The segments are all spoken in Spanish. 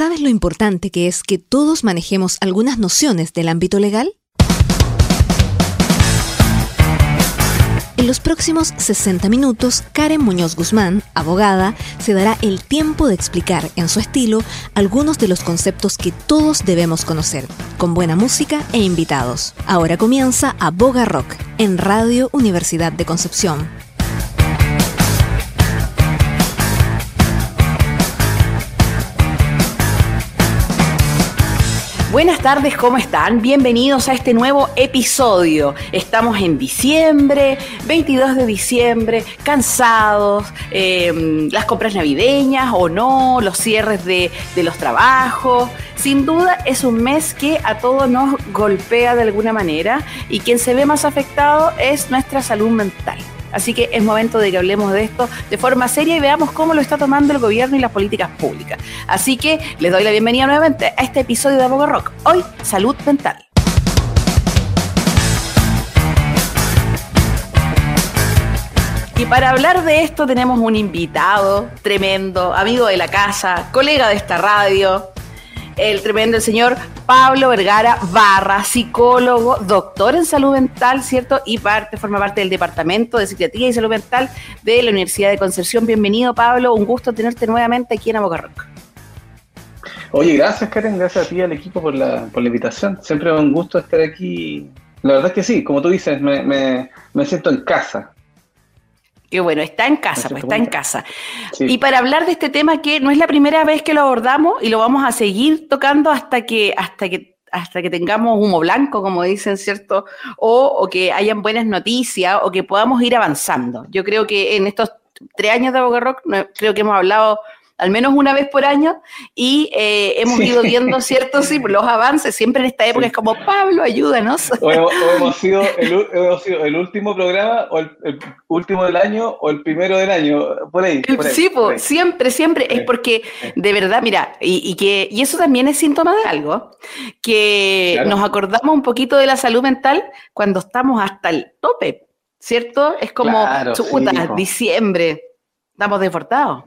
¿Sabes lo importante que es que todos manejemos algunas nociones del ámbito legal? En los próximos 60 minutos, Karen Muñoz Guzmán, abogada, se dará el tiempo de explicar en su estilo algunos de los conceptos que todos debemos conocer, con buena música e invitados. Ahora comienza Aboga Rock en Radio Universidad de Concepción. Buenas tardes, ¿cómo están? Bienvenidos a este nuevo episodio. Estamos en diciembre, 22 de diciembre, cansados, em, las compras navideñas o no, los cierres de, de los trabajos. Sin duda es un mes que a todos nos golpea de alguna manera y quien se ve más afectado es nuestra salud mental. Así que es momento de que hablemos de esto de forma seria y veamos cómo lo está tomando el gobierno y las políticas públicas. Así que les doy la bienvenida nuevamente a este episodio de Abogo Rock. Hoy, salud mental. Y para hablar de esto tenemos un invitado tremendo, amigo de la casa, colega de esta radio, el tremendo señor Pablo Vergara Barra, psicólogo, doctor en salud mental, ¿cierto? Y parte, forma parte del Departamento de Psiquiatría y Salud Mental de la Universidad de Concepción. Bienvenido, Pablo. Un gusto tenerte nuevamente aquí en Abocarroc. Oye, gracias, Karen. Gracias a ti y al equipo por la, por la invitación. Siempre es un gusto estar aquí. La verdad es que sí, como tú dices, me, me, me siento en casa. Qué bueno, está en casa, pues está en casa. Y para hablar de este tema que no es la primera vez que lo abordamos y lo vamos a seguir tocando hasta que, hasta que, hasta que tengamos humo blanco, como dicen, ¿cierto? O, o que hayan buenas noticias o que podamos ir avanzando. Yo creo que en estos tres años de Boca Rock, creo que hemos hablado al menos una vez por año, y eh, hemos ido viendo ciertos sí, los avances. Siempre en esta época es como, Pablo, ayúdanos. O hemos, sido el, último programa, o el, último del año, o el primero del año, por ahí. sí, siempre, siempre. Es porque, de verdad, mira, y, que, y eso también es síntoma de algo, que nos acordamos un poquito de la salud mental cuando estamos hasta el tope. ¿Cierto? Es como, chuta, diciembre, estamos desbordados.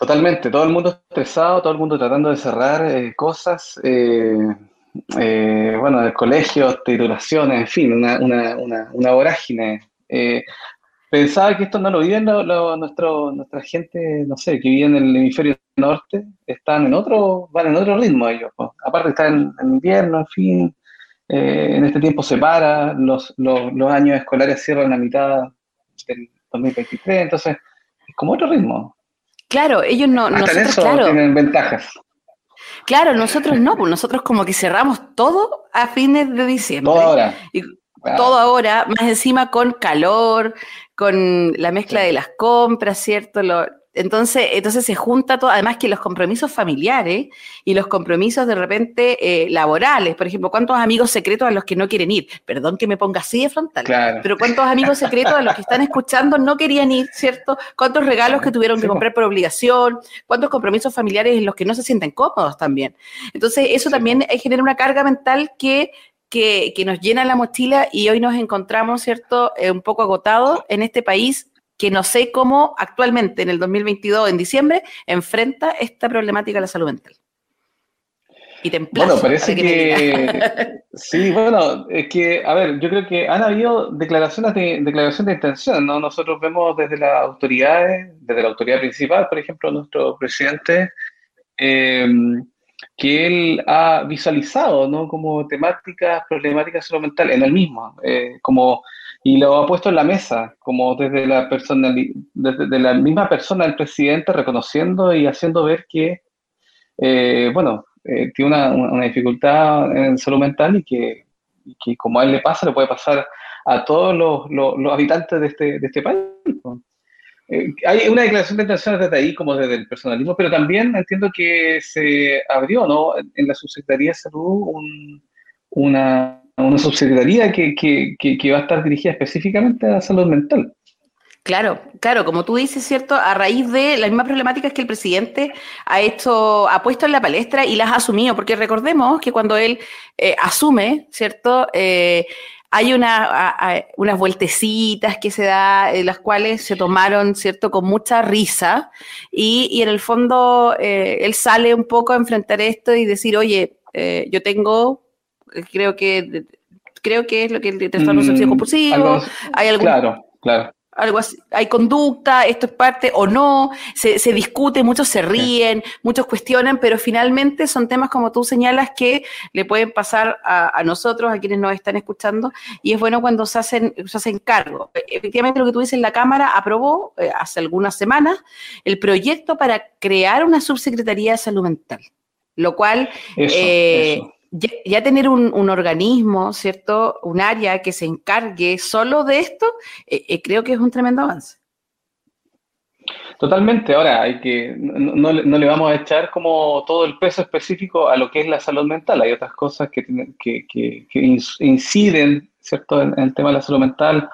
Totalmente, todo el mundo estresado, todo el mundo tratando de cerrar eh, cosas, eh, eh, bueno, colegios, titulaciones, en fin, una, una, una, una vorágine. pensaba que esto no lo viven nuestro, nuestra gente, no sé, que vive en el hemisferio norte, están en otro, van en otro ritmo ellos. Aparte están en, invierno, en fin, en este tiempo se para, los, los, los años escolares cierran a mitad del 2023, entonces es como otro ritmo. Claro, ellos no. nosotros, claro, tienen ventajas. Claro, nosotros no, pues nosotros como que cerramos todo a fines de diciembre. Todo ahora. Y Todo ahora, más encima con calor, con la mezcla de las compras, ¿cierto? Lo, entonces, entonces se junta todo, además que los compromisos familiares y los compromisos de repente eh, laborales, por ejemplo, ¿cuántos amigos secretos a los que no quieren ir? Perdón que me ponga así de frontal, pero ¿cuántos amigos secretos a los que están escuchando no querían ir, ¿cierto? ¿Cuántos regalos que tuvieron que comprar por obligación? ¿Cuántos compromisos familiares en los que no se sienten cómodos también? Entonces, eso también genera una carga mental que que, que, nos llena la mochila y hoy nos encontramos, ¿cierto?, eh, un poco agotados en este país que no sé cómo actualmente, en el 2022, en diciembre, enfrenta esta problemática de la salud mental. Y te Bueno, parece que, sí, bueno, es que, a ver, yo creo que han habido declaraciones de, declaración de intención, ¿no? Nosotros vemos desde las autoridades, desde la autoridad principal, por ejemplo, nuestro presidente, em, que él ha visualizado, ¿no? Como temáticas, problemáticas salud mental en el mismo, eh, como y lo ha puesto en la mesa, como desde la, desde la misma persona del presidente, reconociendo y haciendo ver que, eh, bueno, eh, tiene una, una, dificultad en salud mental y que, que, como a él le pasa, le puede pasar a todos los, los, habitantes de este, de este país. Eh, hay una declaración de intenciones desde ahí, como desde el personalismo, pero también entiendo que se abrió, ¿no? En la Subsecretaría de Salud un, una una subsecretaría que, que, va a estar dirigida específicamente a la salud mental. Claro, claro, como tú dices, ¿cierto? A raíz de las mismas problemáticas que el presidente ha hecho, ha puesto en la palestra y las ha asumido, porque recordemos que cuando él eh, asume, ¿cierto? Eh, hay una, unas vueltecitas que se da, en las cuales se tomaron, ¿cierto?, con mucha risa, y, en el fondo eh, él sale un poco a enfrentar esto y decir, oye, eh, yo tengo, creo que creo que es lo que el trastorno mm, compulsivo, hay algún... Claro, claro. algo así, hay conducta, esto es parte o no, se, se discute, muchos se ríen, muchos cuestionan, pero finalmente son temas como tú señalas que le pueden pasar a, nosotros, a quienes nos están escuchando, y es bueno cuando se hacen, se hacen cargo. Efectivamente, lo que tú dices, la Cámara aprobó eh, hace algunas semanas el proyecto para crear una subsecretaría de salud mental, lo cual... Eh, ya, tener un, organismo, ¿cierto? Un área que se encargue solo de esto, eh, eh, creo que es un tremendo avance. Totalmente. Ahora, hay que no, le vamos a echar como todo el peso específico a lo que es la salud mental. Hay otras cosas que, que, que, inciden, ¿cierto?, en, el tema de la salud mental.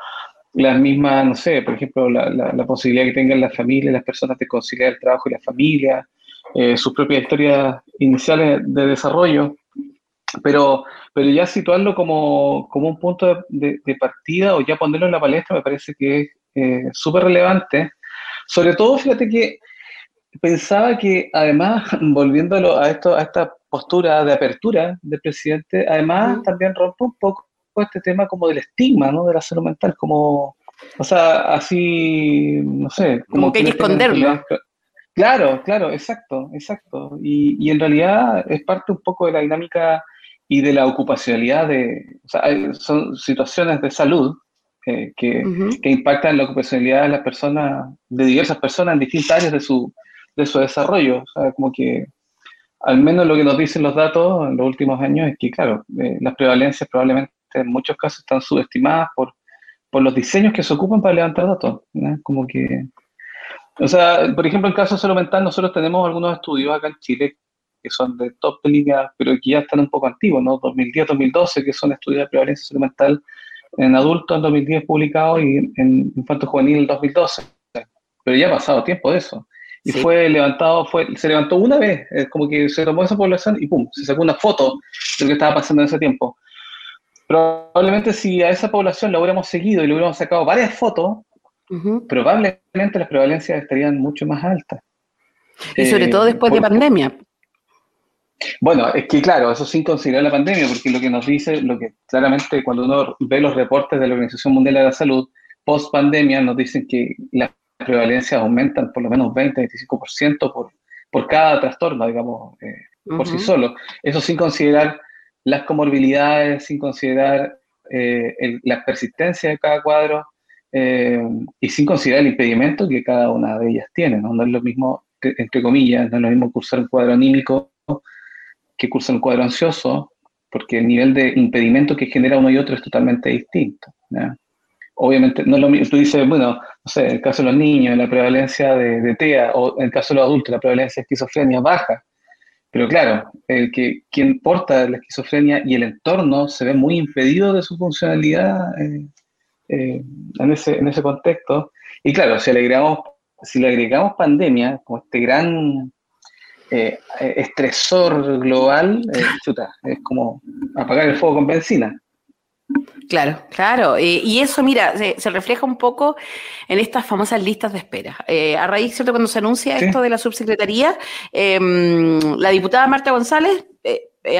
Las mismas, no sé, por ejemplo, la, la, posibilidad que tengan las familias, las personas de conciliar el trabajo y la familia, eh, sus propias historias iniciales de desarrollo pero, pero ya situarlo como, un punto de, partida o ya ponerlo en la palestra me parece que es eh, súper relevante. Sobre todo, fíjate que pensaba que además, volviéndolo a, esto, a esta postura de apertura del presidente, además también rompe un poco este tema como del estigma, ¿no? De la salud mental, como, o sea, así, no sé. Como, que hay que esconderlo. Claro, claro, exacto, exacto. Y, y en realidad es parte un poco de la dinámica y de la ocupacionalidad de, o sea, son situaciones de salud que, que, impactan la ocupacionalidad de las personas, de diversas personas en distintas áreas de su, de su desarrollo. O sea, como que al menos lo que nos dicen los datos en los últimos años es que, claro, eh, las prevalencias probablemente en muchos casos están subestimadas por, por los diseños que se ocupan para levantar datos. Como que, o sea, por ejemplo, en caso de salud mental, nosotros tenemos algunos estudios acá en Chile que son de top línea, pero que ya están un poco antiguos, ¿no? 2010, 2012, que son estudios de prevalencia mental en adultos en 2010 publicados y en infanto juvenil en 2012. Pero ya ha pasado tiempo de eso. Y fue levantado, fue, se levantó una vez, es como que se tomó esa población y pum, se sacó una foto de lo que estaba pasando en ese tiempo. Probablemente si a esa población la hubiéramos seguido y le hubiéramos sacado varias fotos, probablemente las prevalencias estarían mucho más altas. Y sobre todo después de pandemia. Bueno, es que claro, eso sin considerar la pandemia, porque lo que nos dice, lo que claramente cuando uno ve los reportes de la Organización Mundial de la Salud, post pandemia nos dicen que las prevalencias aumentan por lo menos 20-25% por, por cada trastorno, digamos, eh, por sí solo. Eso sin considerar las comorbilidades, sin considerar eh, la persistencia de cada cuadro eh, y sin considerar el impedimento que cada una de ellas tiene. No, no es lo mismo, entre comillas, no es lo mismo cursar un cuadro anímico que cursan cuadro ansioso, porque el nivel de impedimento que genera uno y otro es totalmente distinto. Obviamente, no es lo mismo, tú dices, bueno, no sé, en el caso de los niños, la prevalencia de, TEA, o en el caso de los adultos, la prevalencia de esquizofrenia baja. Pero claro, el que quien porta la esquizofrenia y el entorno se ve muy impedido de su funcionalidad eh, eh, en, ese, en ese contexto. Y claro, si agregamos, si le agregamos pandemia, como este gran eh, estresor global, eh, es como apagar el fuego con benzina. Claro, claro. Eh, y eso, mira, se, refleja un poco en estas famosas listas de espera. a raíz, ¿cierto? Cuando se anuncia esto de la subsecretaría, em, la diputada Marta González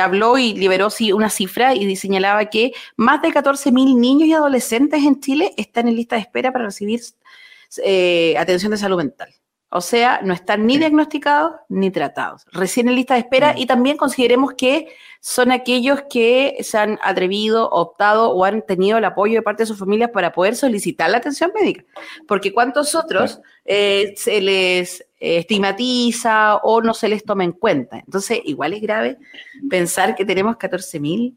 habló y liberó sí, una cifra y señalaba que más de 14.000 niños y adolescentes en Chile están en lista de espera para recibir atención de salud mental. O sea, no están ni diagnosticados ni tratados. Recién en lista de espera mm. y también consideremos que son aquellos que se han atrevido, optado o han tenido el apoyo de parte de sus familias para poder solicitar la atención médica. Porque cuántos otros eh, se les estigmatiza o no se les toma en cuenta. Entonces, igual es grave pensar que tenemos 14.000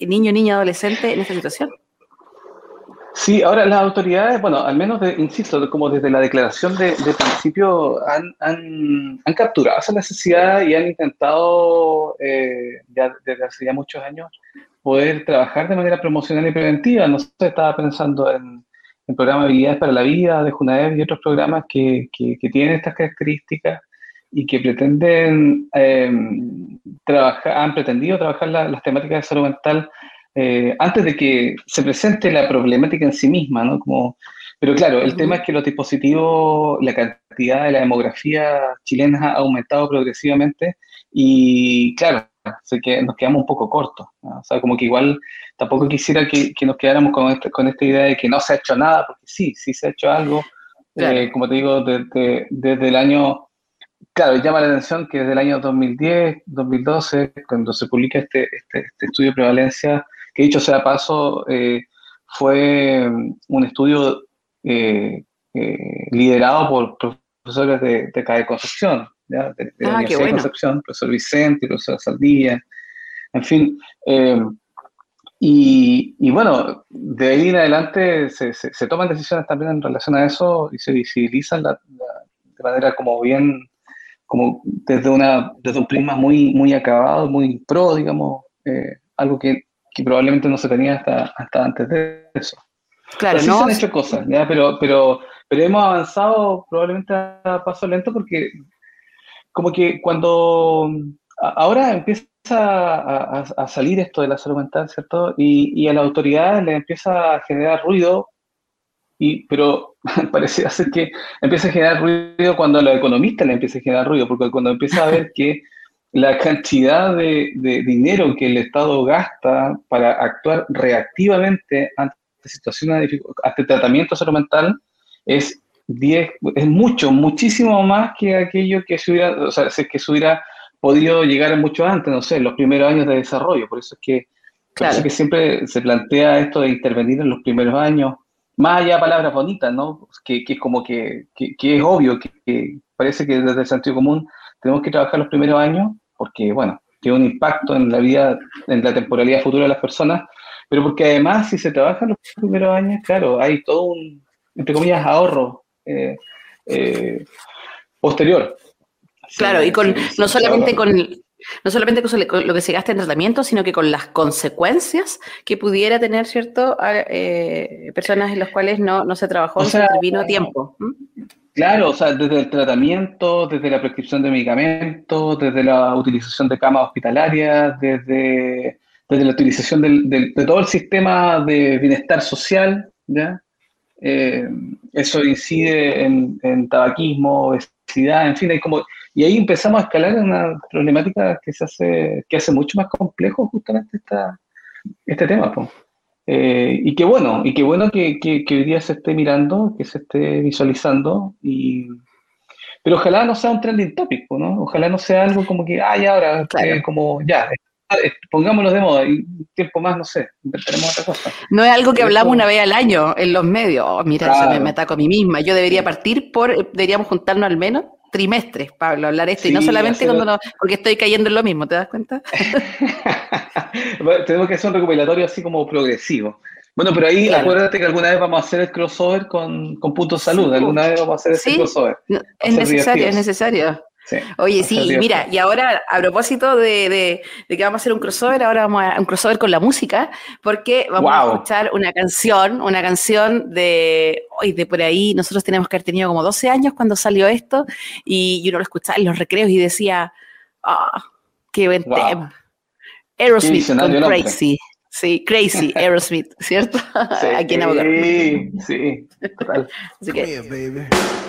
niños, niñas, adolescentes en esta situación. Sí, ahora las autoridades, bueno, al menos, insisto, como desde la declaración de, principio, han, han, han, capturado esa necesidad y han intentado, eh, ya desde hace ya muchos años, poder trabajar de manera promocional y preventiva. No sé, estaba pensando en el programa Habilidades para la Vida de Junaev y otros programas que, que, tienen estas características y que pretenden eh, trabajar, han pretendido trabajar las temáticas de salud mental eh, antes de que se presente la problemática en sí misma, ¿no? Como, pero claro, el tema es que los dispositivos, la cantidad de la demografía chilena ha aumentado progresivamente y claro, sé que nos quedamos un poco cortos. O sea, como que igual tampoco quisiera que, nos quedáramos con, este, con esta idea de que no se ha hecho nada, porque sí, sí se ha hecho algo. Eh, como te digo, desde, desde el año claro, llama la atención que desde el año 2010, 2012, cuando se publica este, este, este, estudio de prevalencia, que dicho sea paso, eh, fue un estudio eh, eh, liderado por profesores de, de CAE Concepción, ¿ya? de, la ah, Universidad de Concepción, profesor Vicente, profesor Saldía, en fin. Y, bueno, de ahí en adelante se, se, toman decisiones también en relación a eso y se visibilizan de manera como bien como desde, una, desde un prisma muy, muy acabado, muy pro, digamos, eh, algo que, que, probablemente no se tenía hasta, hasta antes de eso. Claro, no. se han hecho cosas, ¿ya? Pero, pero, pero hemos avanzado probablemente a paso lento porque como que cuando ahora empieza a, a, salir esto de la salud mental, ¿cierto? Y, y a las autoridades les empieza a generar ruido y, pero parece ser que empieza a generar ruido cuando a los economistas le empieza a generar ruido, porque cuando empieza a ver que la cantidad de, dinero que el Estado gasta para actuar reactivamente ante situaciones de ante tratamiento salud mental es 10, es mucho, muchísimo más que aquello que se hubiera, o sea, que se hubiera podido llegar mucho antes, no sé, en los primeros años de desarrollo. Por eso es que, claro. que siempre se plantea esto de intervenir en los primeros años más allá de palabras bonitas, ¿no? Que, que como que, que, es obvio, que, parece que desde el sentido común tenemos que trabajar los primeros años, porque, bueno, tiene un impacto en la vida, en la temporalidad futura de las personas, pero porque además si se trabaja los primeros años, claro, hay todo un, entre comillas, ahorro eh, eh, posterior. Claro, y con, no solamente con, no solamente con lo que se gasta en tratamiento, sino que con las consecuencias que pudiera tener, ¿cierto?, eh, personas en las cuales no, no se trabajó, no se intervino a tiempo. Claro, o sea, desde el tratamiento, desde la prescripción de medicamentos, desde la utilización de camas hospitalarias, desde, desde la utilización del, de todo el sistema de bienestar social, ¿ya? Eh, eso incide en, tabaquismo, obesidad, en fin, hay como y ahí empezamos a escalar una problemática que se hace, que hace mucho más complejo justamente esta, este tema. Eh, y qué bueno, y qué bueno que, que, hoy día se esté mirando, que se esté visualizando, y, pero ojalá no sea un trending topic, ¿no? Ojalá no sea algo como que, ya ahora, eh, como ya, eh, pongámoslo de moda y tiempo más, no sé, inventaremos otra cosa. No es algo que hablamos una vez al año en los medios. Oh, mira, eso me, me, ataco a mí misma. Yo debería partir por, deberíamos juntarnos al menos trimestres, Pablo, hablar esto, y no solamente cuando no, porque estoy cayendo en lo mismo, ¿te das cuenta? tenemos que hacer un recopilatorio así como progresivo. Bueno, pero ahí acuérdate que alguna vez vamos a hacer el crossover con, con Punto Salud, alguna vez vamos a hacer ese crossover. es necesario, es necesario. Oye, sí, mira, y ahora a propósito de, que vamos a hacer un crossover, ahora vamos a un crossover con la música, porque vamos a escuchar una canción, una canción de hoy de por ahí, nosotros tenemos que haber tenido como 12 años cuando salió esto, y uno lo escuchaba en los recreos y decía, ah, qué buen tema. Aerosmith con Crazy. Sí, Crazy, Aerosmith, ¿cierto? Sí, Aquí en Sí, total. Así que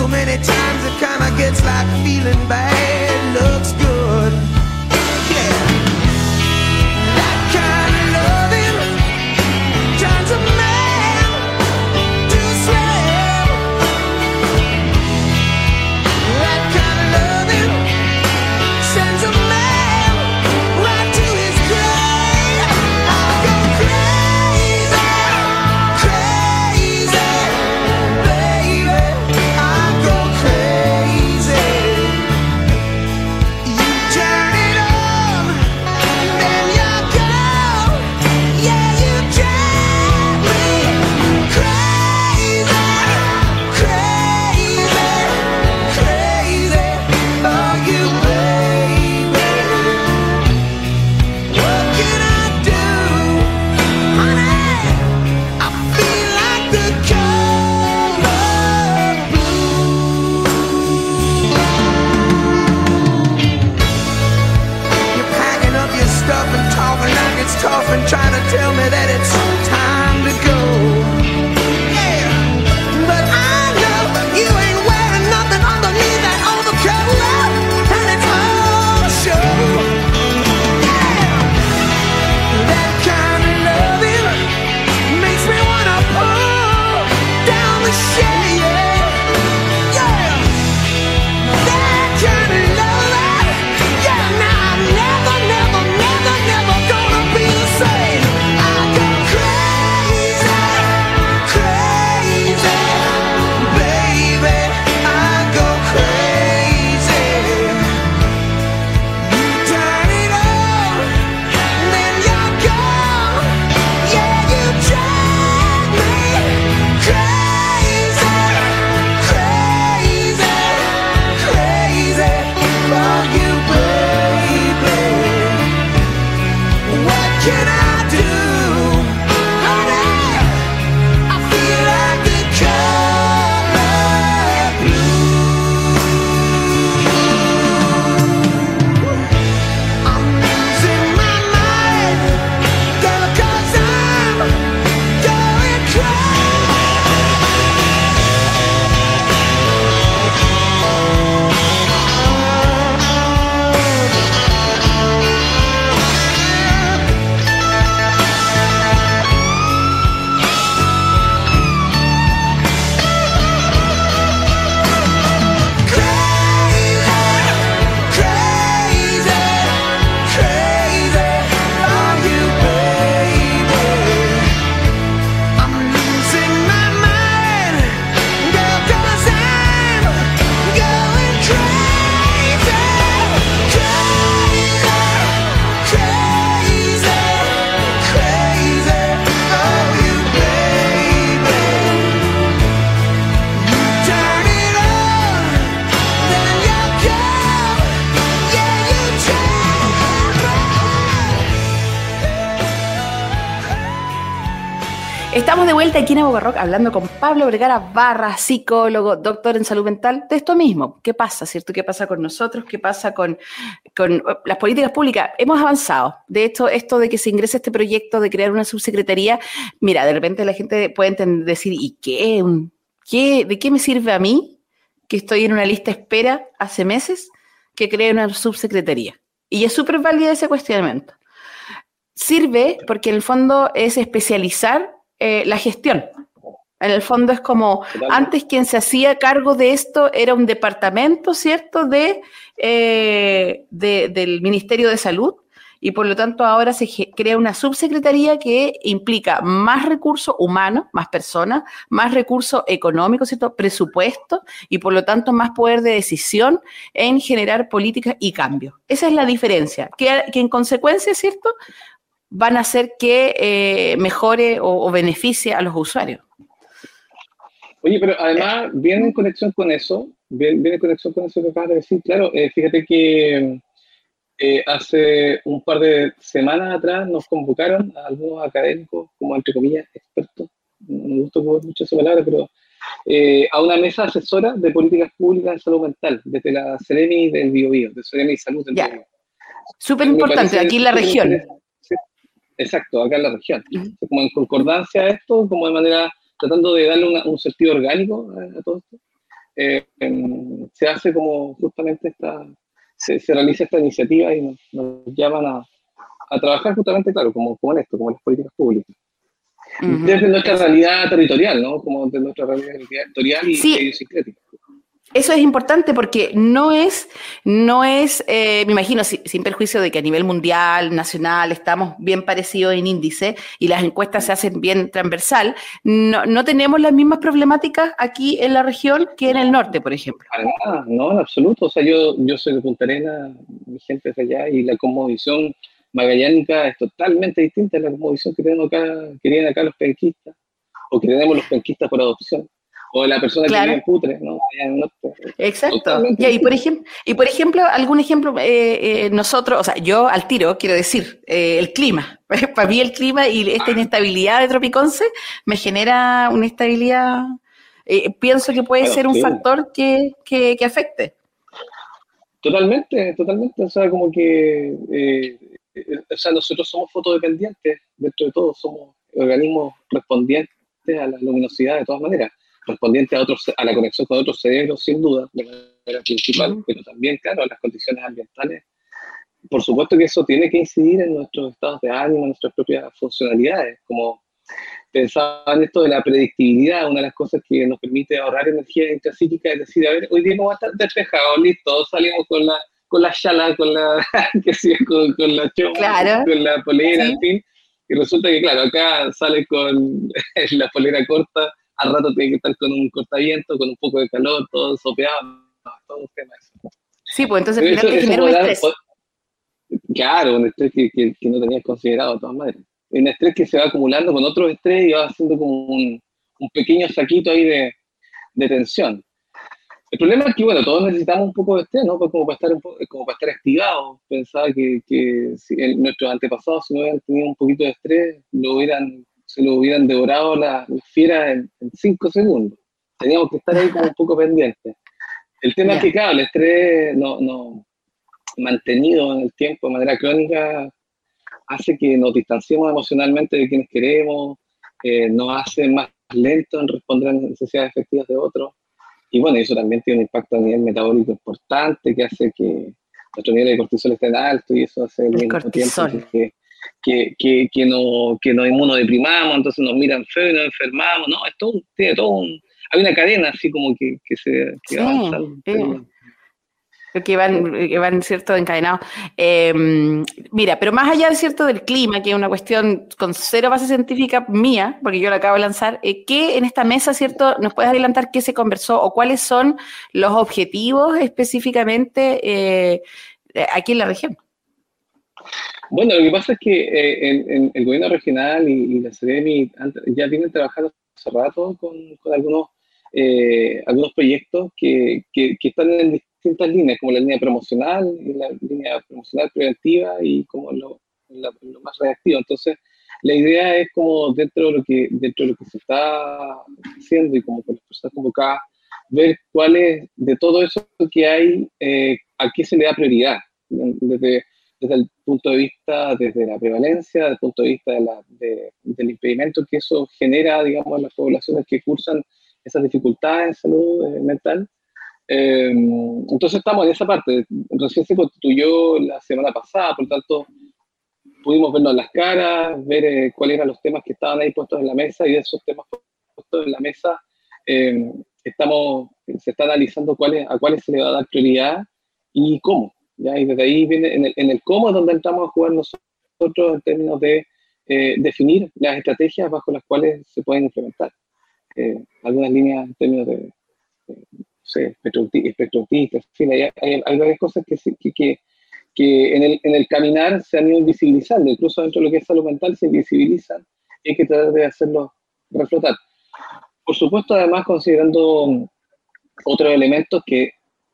So many times it kinda gets like feeling bad looks good. Aquí en hablando con Pablo Vergara Barra, psicólogo, doctor en salud mental, de esto mismo. ¿Qué pasa, cierto? ¿Qué pasa con nosotros? ¿Qué pasa con, con las políticas públicas? Hemos avanzado. De hecho, esto de que se ingrese este proyecto de crear una subsecretaría, mira, de repente la gente puede decir, ¿y qué? ¿Qué? ¿De qué me sirve a mí que estoy en una lista espera hace meses que cree una subsecretaría? Y es súper válida ese cuestionamiento. Sirve porque en el fondo es especializar eh, la gestión. En el fondo es como, antes quien se hacía cargo de esto era un departamento, ¿cierto?, de, eh, del Ministerio de Salud, y por lo tanto ahora se crea una subsecretaría que implica más recursos humanos, más personas, más recursos económicos, ¿cierto? presupuesto y por lo tanto más poder de decisión en generar políticas y cambios. Esa es la diferencia, que, que en consecuencia, ¿cierto? Van a hacer que eh, mejore o, beneficie a los usuarios. Oye, pero además viene en conexión con eso, viene, en conexión con eso que acabas de decir, claro, eh, fíjate que eh, hace un par de semanas atrás nos convocaron a algunos académicos, como entre comillas, expertos, no me gusta mucho esa palabra, pero a una mesa asesora de políticas públicas en salud mental, desde la CEREMI del BioBio, de CEREMI Salud del BioBio. Súper importante, aquí en la región. Exacto, acá en la región. Como en concordancia a esto, como de manera, tratando de darle un sentido orgánico a, todo esto, eh, se hace como justamente esta, se, realiza esta iniciativa y nos, llaman a, a, trabajar justamente, claro, como, como en esto, como en las políticas públicas. Desde nuestra realidad territorial, ¿no? Como desde nuestra realidad territorial y sí. Eso es importante porque no es, no es eh, me imagino, sin perjuicio de que a nivel mundial, nacional, estamos bien parecidos en índice y las encuestas se hacen bien transversal, no, no tenemos las mismas problemáticas aquí en la región que en el norte, por ejemplo. Ah, no, en absoluto. O sea, yo, yo soy de Punta Arenas, mi gente es allá y la cosmovisión magallánica es totalmente distinta a la cosmovisión que tenemos acá, que tienen acá los penquistas o que tenemos los penquistas por adopción o la persona que vive en Putre, ¿no? Exacto. y, por ejemplo, y por ejemplo, algún ejemplo, eh, eh, nosotros, o sea, yo al tiro quiero decir, eh, el clima. Para mí el clima y esta inestabilidad de Tropiconce me genera una estabilidad, pienso que puede ser un factor que, que, que, afecte. Totalmente, totalmente. O sea, como que, o sea, nosotros somos fotodependientes, dentro de todo, somos organismos respondientes a la luminosidad de todas maneras respondiente a, otros, a la conexión con otros cerebros, sin duda, de manera principal, pero también, claro, las condiciones ambientales. Por supuesto que eso tiene que incidir en nuestros estados de ánimo, en nuestras propias funcionalidades, como pensaba en esto de la predictibilidad, una de las cosas que nos permite ahorrar energía intrapsíquica es decir, a ver, hoy día vamos a estar despejados, listo, salimos con la con la chala, con la, que con, con, la choma, con la polera, en fin, y resulta que, claro, acá sale con la polera corta, al rato tiene que estar con un cortaviento, con un poco de calor, todo sopeado, todo un tema. Sí, pues entonces al final genera un estrés. claro, un estrés que, que, no tenías considerado de todas maneras. Un estrés que se va acumulando con otro estrés y va haciendo como un, un pequeño saquito ahí de, de, tensión. El problema es que, bueno, todos necesitamos un poco de estrés, ¿no? Como para estar, un como para estar activados. Pensaba que, que si nuestros antepasados, si no hubieran tenido un poquito de estrés, lo hubieran se lo hubieran devorado las la fieras en, cinco segundos. Teníamos que estar ahí como un poco pendientes. El tema es que, claro, el estrés no, no, mantenido en el tiempo de manera crónica hace que nos distanciemos emocionalmente de quienes queremos, eh, nos hace más lento en responder a las necesidades efectivas de otros. Y bueno, eso también tiene un impacto a nivel metabólico importante que hace que nuestro nivel de cortisol esté alto y eso hace el, mismo tiempo que que, que, que, no, que nos inmunodeprimamos, entonces nos miran feo y nos enfermamos, no, es todo, tiene todo un, hay una cadena así como que, que se que va avanzando. Que van, que van, ¿cierto?, encadenados. Em, mira, pero más allá, ¿cierto?, del clima, que es una cuestión con cero base científica mía, porque yo la acabo de lanzar, eh, ¿qué en esta mesa, ¿cierto?, nos puedes adelantar qué se conversó o cuáles son los objetivos específicamente eh, aquí en la región? Bueno, lo que pasa es que eh, el gobierno regional y, la CDMI ya vienen trabajando hace rato con, algunos, eh, algunos proyectos que, que, están en distintas líneas, como la línea promocional, la línea promocional preventiva y como lo, más reactivo. Entonces, la idea es como dentro de lo que, dentro de lo que se está haciendo y como con las personas convocadas, ver cuál es de todo eso que hay, eh, a qué se le da prioridad, desde, desde el punto de vista, desde la prevalencia, desde el punto de vista de la, del impedimento que eso genera, digamos, en las poblaciones que cursan esas dificultades en salud eh, mental. Eh, entonces estamos en esa parte. Recién se constituyó la semana pasada, por lo tanto, pudimos vernos las caras, ver eh, cuáles eran los temas que estaban ahí puestos en la mesa y de esos temas puestos en la mesa estamos, se está analizando cuáles, a cuáles se le va a dar prioridad y cómo. ¿Ya? Y desde ahí viene, en el, en el cómo es donde entramos a jugar nosotros en términos de eh, definir las estrategias bajo las cuales se pueden implementar. algunas líneas en términos de, espectro, espectro en fin, hay, hay, varias cosas que, que, que que en el, en el caminar se han ido invisibilizando, incluso dentro de lo que es salud mental se invisibilizan y hay que tratar de hacerlos reflotar. Por supuesto, además, considerando otros elementos que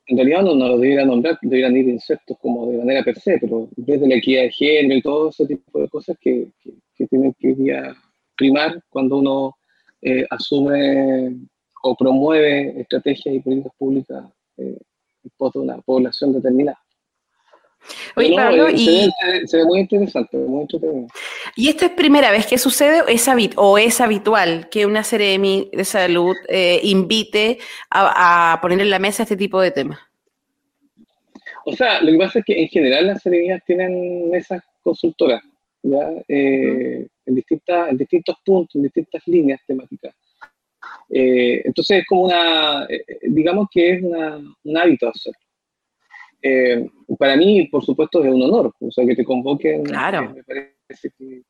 en realidad no, no los debiera nombrar, debieran ir insertos como de manera per se, pero desde la equidad de género y todo ese tipo de cosas que, que, tienen que ir a primar cuando uno eh, asume o promueve estrategias y políticas públicas eh, en pos de una población determinada. Oye, Pablo, y... Se ve, muy interesante, muy ¿Y esto es primera vez que sucede o es, o es habitual que una Ceremi de salud eh, invite a, poner en la mesa este tipo de temas? O sea, lo que pasa es que en general las seremías tienen mesas consultoras, ¿ya? Eh, en, distintas, en distintos puntos, en distintas líneas temáticas. Eh, entonces es como una, digamos que es una, un hábito hacerlo. Para mí, por supuesto, es un honor. O sea, que te convoquen. Claro. me parece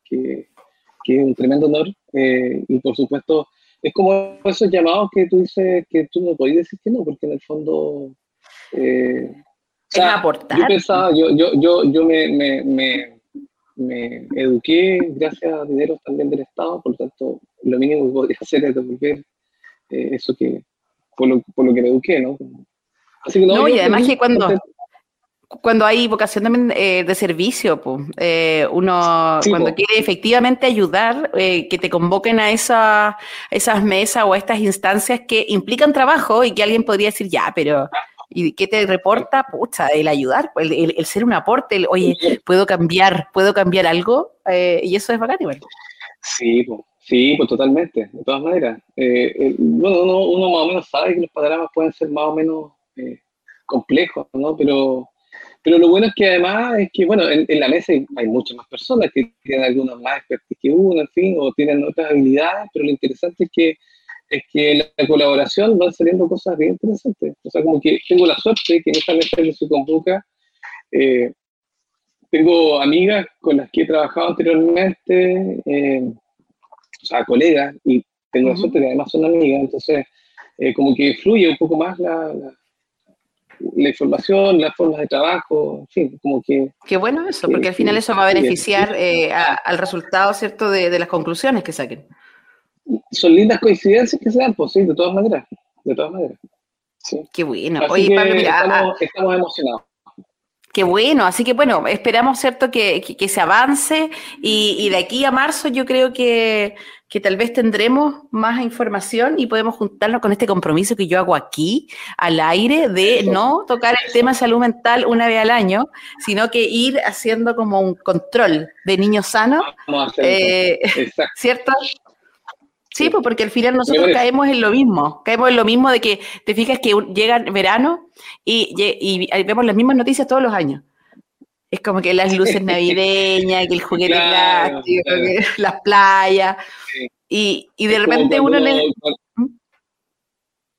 que, es un tremendo honor. Eh, y por supuesto, es como esos llamados que tú dices que tú no podías decir que no, porque en el fondo. Eh, es aportar. Yo pensaba, yo, yo, yo, yo me, me, me, eduqué gracias a dinero también del Estado, por lo tanto, lo mínimo que podría hacer es devolver eso que, por lo, por lo que me eduqué, ¿no? Así que no, y además que cuando, cuando hay vocación también eh, de servicio, pues, uno cuando quiere efectivamente ayudar, eh, que te convoquen a esa, esas mesas o a estas instancias que implican trabajo y que alguien podría decir, ya, pero ¿y qué te reporta? Pucha, el ayudar, el, el, ser un aporte, el, oye, puedo cambiar, puedo cambiar algo, y eso es bacán igual. Sí, pues. Sí, pues totalmente, de todas maneras. bueno, uno, uno, más o menos sabe que los panoramas pueden ser más o menos complejos, ¿no? Pero, pero lo bueno es que además es que, bueno, en, la mesa hay, muchas más personas que tienen algunas más expertise que uno, en fin, o tienen otras habilidades, pero lo interesante es que es que en la colaboración van saliendo cosas bien interesantes. O sea, como que tengo la suerte que en esta mesa que se convoca, eh, tengo amigas con las que he trabajado anteriormente, eh, o sea, colegas, y tengo la suerte que además son amigas, entonces eh, como que fluye un poco más la, la información, las formas de trabajo, en fin, como que... Qué bueno eso, porque al final eso va a beneficiar eh, al resultado, ¿cierto?, de, las conclusiones que saquen. Son lindas coincidencias que se dan, pues sí, de todas maneras, de todas maneras. Qué bueno. Oye, Pablo, mira... Estamos, estamos emocionados. Qué bueno, así que bueno, esperamos, ¿cierto?, que, que, se avance y, y, de aquí a marzo yo creo que, que, tal vez tendremos más información y podemos juntarnos con este compromiso que yo hago aquí, al aire, de no tocar el tema de salud mental una vez al año, sino que ir haciendo como un control de niños sanos, eh, ¿cierto? Sí, pues porque al final nosotros caemos en lo mismo, caemos en lo mismo de que te fijas que llega verano y, vemos las mismas noticias todos los años. Es como que las luces navideñas, que el juguete plástico, las playas. Y, de repente uno le... ¿Mm?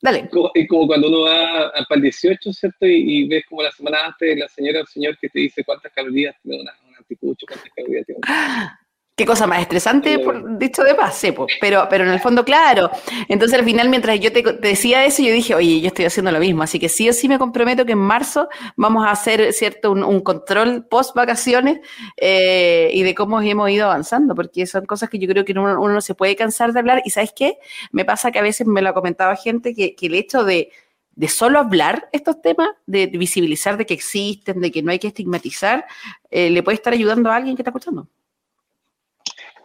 Dale. Es como cuando uno va para el 18, ¿cierto? Y, ves como la semana antes la señora o el señor que te dice cuántas calorías tiene una, un anticucho, cuántas calorías tiene. Qué cosa más estresante, por dicho de paz, pero, pero en el fondo, claro. Entonces, al final, mientras yo te, decía eso, yo dije, oye, yo estoy haciendo lo mismo. Así que sí o sí me comprometo que en marzo vamos a hacer, ¿cierto?, un, control post vacaciones eh, y de cómo hemos ido avanzando, porque son cosas que yo creo que uno, no se puede cansar de hablar. Y ¿sabes qué? Me pasa que a veces me lo ha comentado gente que, el hecho de, solo hablar estos temas, de visibilizar de que existen, de que no hay que estigmatizar, eh, le puede estar ayudando a alguien que está escuchando.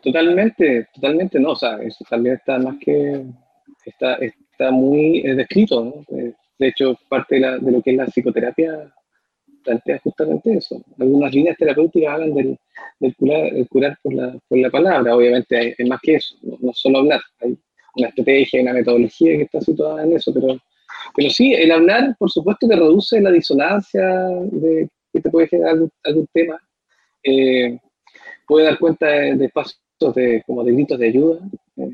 Totalmente, totalmente no, o sea, eso también está más que, está, está muy eh, descrito, ¿no? Eh, de hecho, parte de, la, de, lo que es la psicoterapia plantea justamente eso. Algunas líneas terapéuticas hablan del, del curar, curar por, la, por, la, palabra, obviamente es más que eso, no, solo hablar, hay una estrategia, una metodología que está situada en eso, pero, pero sí, el hablar, por supuesto, que reduce la disonancia de, que te puede generar algún, tema, eh, puede dar cuenta de, espacios de, como de gritos de ayuda. Eh,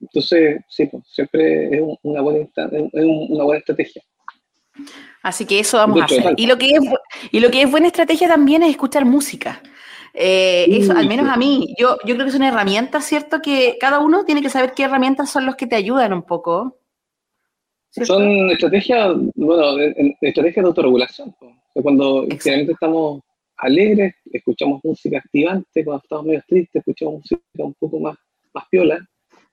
entonces, sí, pues, siempre es una buena, es una buena estrategia. Así que eso vamos a hacer. Y lo, que es, y lo que es buena estrategia también es escuchar música. Eh, eso, al menos a mí, yo, yo creo que es una herramienta, ¿cierto? Que cada uno tiene que saber qué herramientas son los que te ayudan un poco. Son estrategias, bueno, estrategias de autorregulación. Cuando generalmente estamos alegres, escuchamos música activante, cuando estamos medio tristes, escuchamos música un poco más, más piola.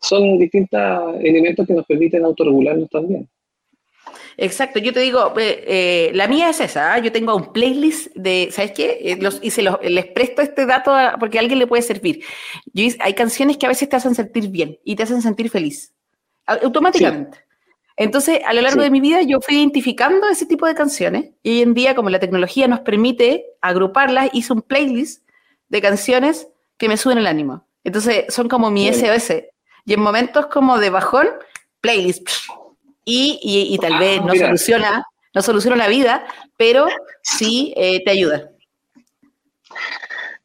Son distintos elementos que nos permiten autorregularnos también. Exacto, yo te digo, eh, eh, la mía es esa, ¿ah? yo tengo un playlist de, ¿sabes qué? Eh, los, y se los, les presto este dato porque a alguien le puede servir. hay canciones que a veces te hacen sentir bien y te hacen sentir feliz, automáticamente. Entonces, a lo largo de mi vida yo fui identificando ese tipo de canciones y hoy en día, como la tecnología nos permite agruparlas, hice un playlist de canciones que me suben el ánimo. Entonces, son como mi SOS. Y en momentos como de bajón, playlist. Y, y, tal ah, vez no soluciona, no soluciona la vida, pero sí eh, te ayuda.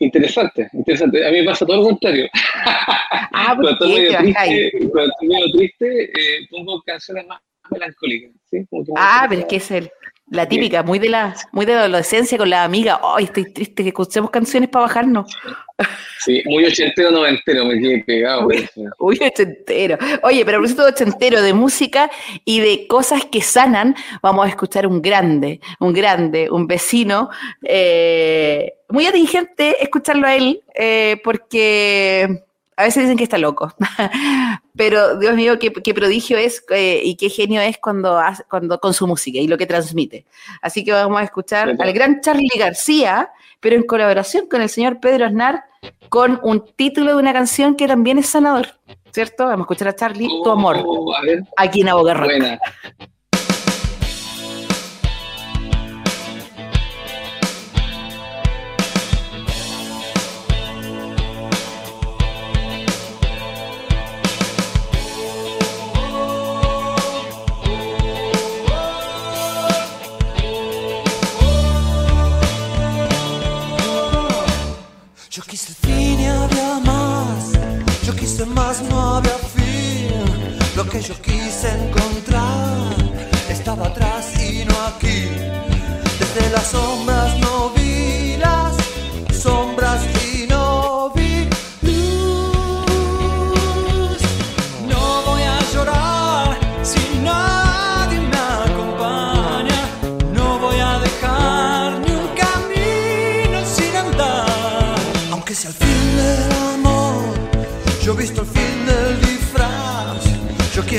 Interesante, interesante. A mí me pasa todo lo contrario. Ah, cuando, estoy medio triste, cuando estoy medio triste, eh, pongo canciones más melancólicas. ¿sí? ah, pero es que es el, la típica, muy de la, muy de la adolescencia con la amiga. Ay, estoy triste, que escuchemos canciones para bajarnos. Sí, muy ochentero, noventero, me quedé pegado. Muy, muy ochentero. Oye, pero por eso ochentero de música y de cosas que sanan, vamos a escuchar un grande, un grande, un vecino. Eh, muy atingente escucharlo a él, eh, porque a veces dicen que está loco, pero Dios mío, qué, prodigio es eh, y qué genio es cuando, cuando con su música y lo que transmite. Así que vamos a escuchar al gran Charlie García, pero en colaboración con el señor Pedro Aznar, con un título de una canción que también es sanador, ¿cierto? Vamos a escuchar a Charlie, Tu Amor, oh, aquí en Abogarro. Más no había fin. Lo que yo quise encontrar estaba atrás y no aquí. Desde las sombras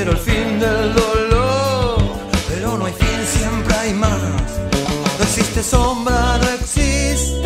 quiero el fin del dolor, pero no hay fin, siempre hay más. No existe sombra, no existe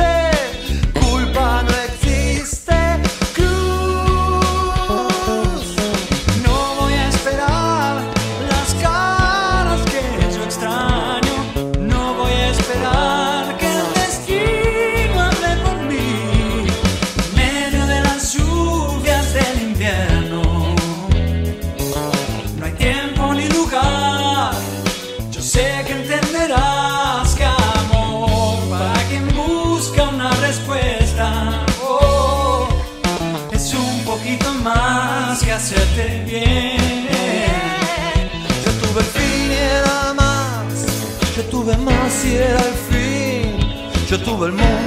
fin. Yo tuve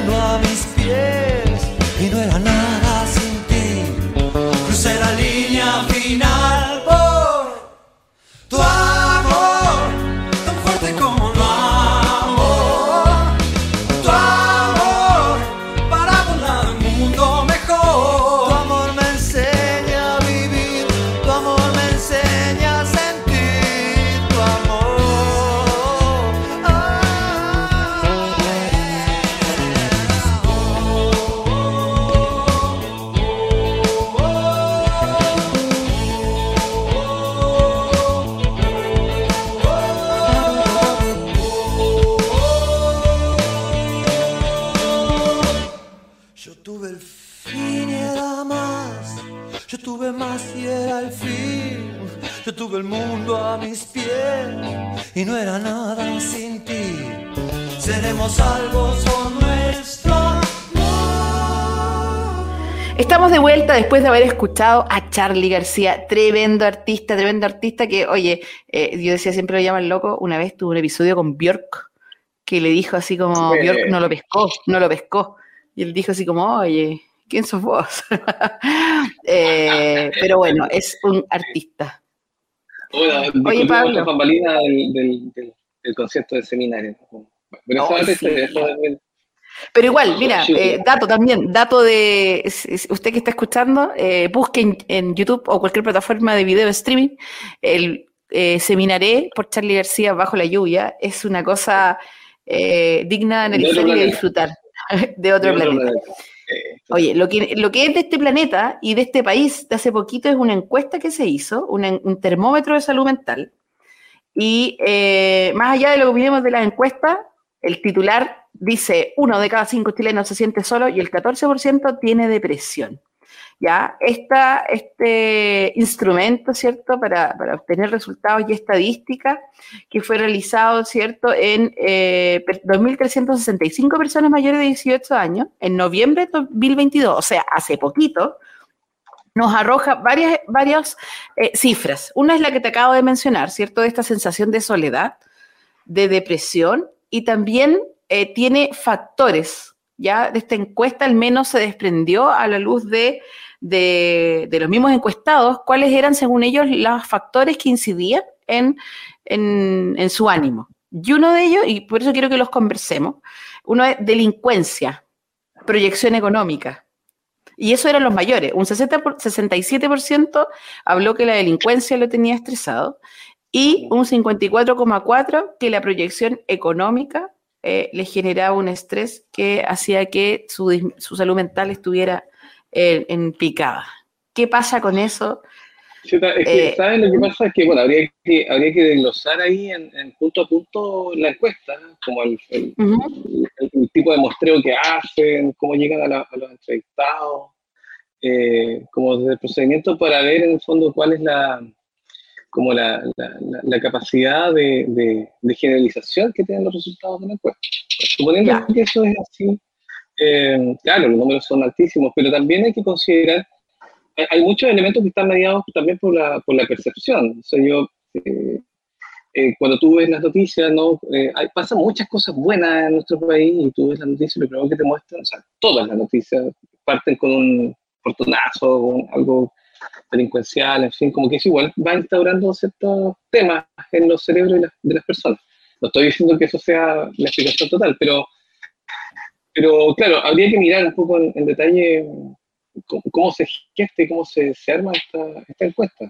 vuelta después de haber escuchado a Charlie García, tremendo artista, tremendo artista que, oye, eh, yo decía siempre lo llaman loco, una vez tuvo un episodio con Björk que le dijo así como, Björk no lo pescó, no lo pescó. Y él dijo así como, oye, ¿quién sos vos? Eh, pero bueno, es un artista. oye, Pablo. del, del, del, concierto del seminario. Pero pero igual, mira, eh, dato también, dato de usted que está escuchando, eh, busque en, YouTube o cualquier plataforma de video streaming el eh, Seminaré por Charlie García bajo la lluvia. Es una cosa digna de analizar y de disfrutar de otro, planeta. Oye, lo que, lo que es de este planeta y de este país de hace poquito es una encuesta que se hizo, un termómetro de salud mental. Y más allá de lo que vimos de la encuesta, el titular dice, uno de cada cinco chilenos se siente solo y el 14% tiene depresión. ¿Ya? Esta, este instrumento, ¿cierto?, para, obtener resultados y estadísticas que fue realizado, ¿cierto?, en eh, 2.365 personas mayores de 18 años en noviembre de 2022, o sea, hace poquito, nos arroja varias, varias eh, cifras. Una es la que te acabo de mencionar, ¿cierto?, de esta sensación de soledad, de depresión y también eh, tiene factores. Ya de esta encuesta al menos se desprendió a la luz de, de, los mismos encuestados cuáles eran, según ellos, los factores que incidían en, en, su ánimo. Y uno de ellos, y por eso quiero que los conversemos, uno es delincuencia, proyección económica. Y eso eran los mayores. Un 60 67% habló que la delincuencia lo tenía estresado y un 54,4% que la proyección económica eh, le generaba un estrés que hacía que su, salud mental estuviera en picada. ¿Qué pasa con eso? es que, eh, ¿saben? Lo que pasa es que, bueno, habría que, habría que desglosar ahí en, punto a punto la encuesta, como el, tipo de muestreo que hacen, cómo llegan a, los entrevistados, eh, como desde el procedimiento para ver en el fondo cuál es la, como la, la, capacidad de, de, generalización que tienen los resultados de la encuesta. Suponiendo que eso es así, eh, claro, los números son altísimos, pero también hay que considerar, hay, muchos elementos que están mediados también por la, por la percepción. O sea, yo, eh, eh, cuando tú ves las noticias, ¿no? hay, pasan muchas cosas buenas en nuestro país y tú ves las noticias y lo primero que te muestran, o sea, todas las noticias parten con un portonazo, con algo delincuencial, en fin, como que es igual, va instaurando ciertos temas en los cerebros de las, personas. No estoy diciendo que eso sea la explicación total, pero, pero claro, habría que mirar un poco en, detalle cómo, se gesta y cómo se, se arma esta, esta encuesta.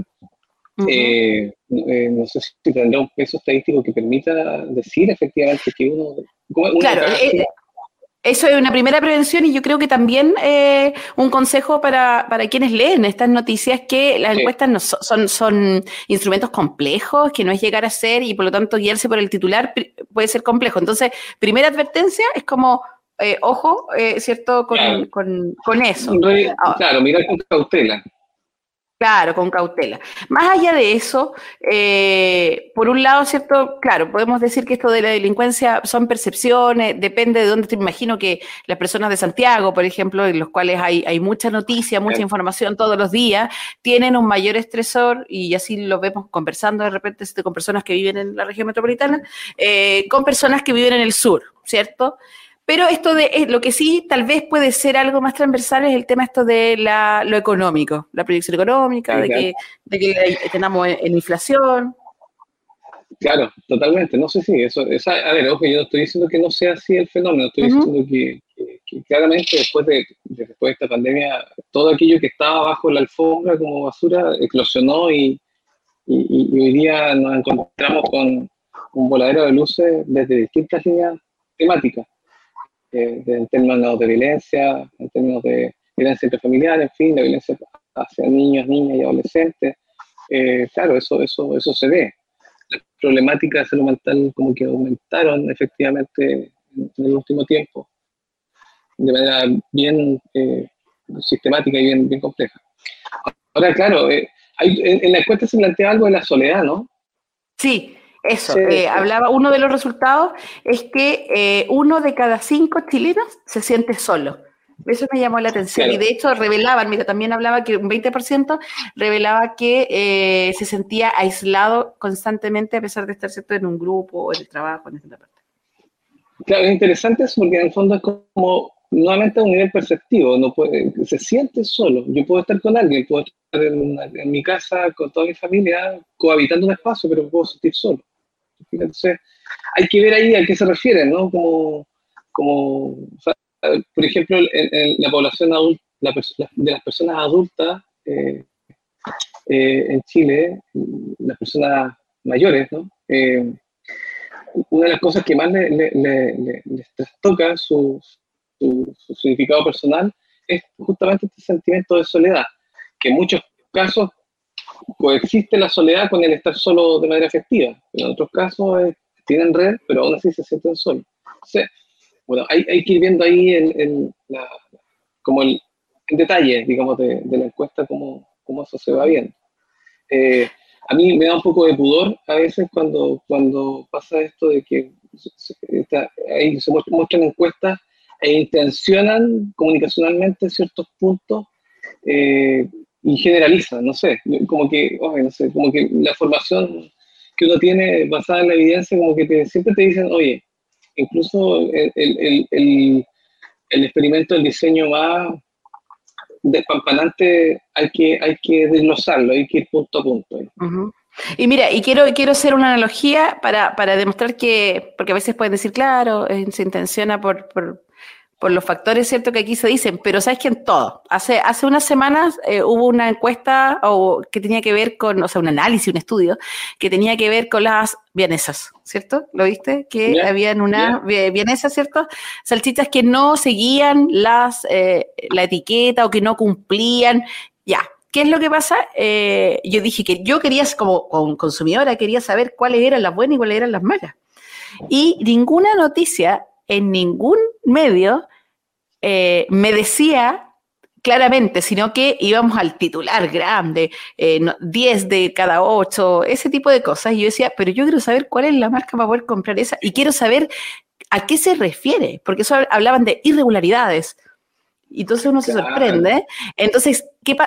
Eh, eh, no sé si tendrá un peso estadístico que permita decir efectivamente que uno... claro, eso es una primera prevención y yo creo que también eh, un consejo para, para, quienes leen estas noticias que las encuestas no son, son, instrumentos complejos, que no es llegar a ser y por lo tanto guiarse por el titular puede ser complejo. Entonces, primera advertencia es como, eh, ojo, eh, ¿cierto? Con, con, con eso. Claro, mirar con cautela. Claro, con cautela. Más allá de eso, eh, por un lado, ¿cierto? Claro, podemos decir que esto de la delincuencia son percepciones, depende de dónde te imagino que las personas de Santiago, por ejemplo, en los cuales hay, hay mucha noticia, mucha información todos los días, tienen un mayor estresor, y así lo vemos conversando de repente con personas que viven en la región metropolitana, eh, con personas que viven en el sur, ¿cierto? Pero esto de eh, lo que sí tal vez puede ser algo más transversal es el tema esto de la, lo económico, la proyección económica, de, que, de que tengamos en, inflación. Claro, totalmente. No sé si eso, a ver, ojo, yo no estoy diciendo que no sea así el fenómeno, estoy diciendo que, claramente después de, después de esta pandemia, todo aquello que estaba bajo la alfombra como basura eclosionó y, y hoy día nos encontramos con un voladero de luces desde distintas líneas temáticas en términos de violencia, en términos de violencia intrafamiliar, en fin, de violencia hacia niños, niñas y adolescentes. Eh, claro, eso, eso, eso se ve. Las problemáticas de salud mental como que aumentaron efectivamente en, el último tiempo. de manera bien eh, sistemática y bien, bien compleja. Ahora, claro, eh, en, la encuesta se plantea algo de la soledad, ¿no? Sí, eso. hablaba, uno de los resultados es que uno de cada cinco chilenos se siente solo. Eso me llamó la atención. Y de hecho revelaban, mira, también hablaba que un 20% revelaba que eh, se sentía aislado constantemente a pesar de estar ¿cierto? en un grupo o en el trabajo, en esta parte. Claro, es interesante eso porque en el fondo es como nuevamente a un nivel perceptivo, no puede, se siente solo. Yo puedo estar con alguien, puedo estar en, mi casa con toda mi familia, cohabitando un espacio, pero puedo sentir solo. Entonces, hay que ver ahí a qué se refiere, ¿no? Como, como por ejemplo, en, la población adulta, de las personas adultas eh, eh, en Chile, las personas mayores, ¿no? Eh, una de las cosas que más les toca su, su, significado personal es justamente este sentimiento de soledad, que en muchos casos coexiste la soledad con el estar solo de manera efectiva. En otros casos tienen red, pero aún así se sienten solos. Bueno, hay, que ir viendo ahí el, como el, detalle, digamos, de, la encuesta, cómo, cómo, eso se va viendo. Eh, a mí me da un poco de pudor a veces cuando, cuando pasa esto de que ahí se muestran encuestas e intencionan comunicacionalmente ciertos puntos eh, y generalizan, no sé, como que, no sé, como que la formación que uno tiene basada en la evidencia, como que siempre te dicen, oye, incluso el, experimento del diseño más despampanante hay que, hay que desglosarlo, hay que ir punto a punto. Y mira, y quiero, quiero hacer una analogía para, para demostrar que, porque a veces pueden decir, claro, se intenciona por, por los factores, ¿cierto? Que aquí se dicen, pero sabes que en todo. Hace, hace unas semanas eh, hubo una encuesta o, que tenía que ver con, o sea, un análisis, un estudio, que tenía que ver con las vienesas, ¿cierto? ¿Lo viste? Que habían una vienesas, ¿cierto? Salchichas que no seguían las, eh, la etiqueta o que no cumplían. Ya, ¿Qué es lo que pasa? Eh, yo dije que yo quería, como, como, consumidora, quería saber cuáles eran las buenas y cuáles eran las malas. Y ninguna noticia en ningún medio eh, me decía claramente, sino que íbamos al titular grande, 10 eh, de cada 8, ese tipo de cosas. Y yo decía, pero yo quiero saber cuál es la marca para poder comprar esa y quiero saber a qué se refiere, porque eso hablaban de irregularidades. Y entonces uno se sorprende. Entonces,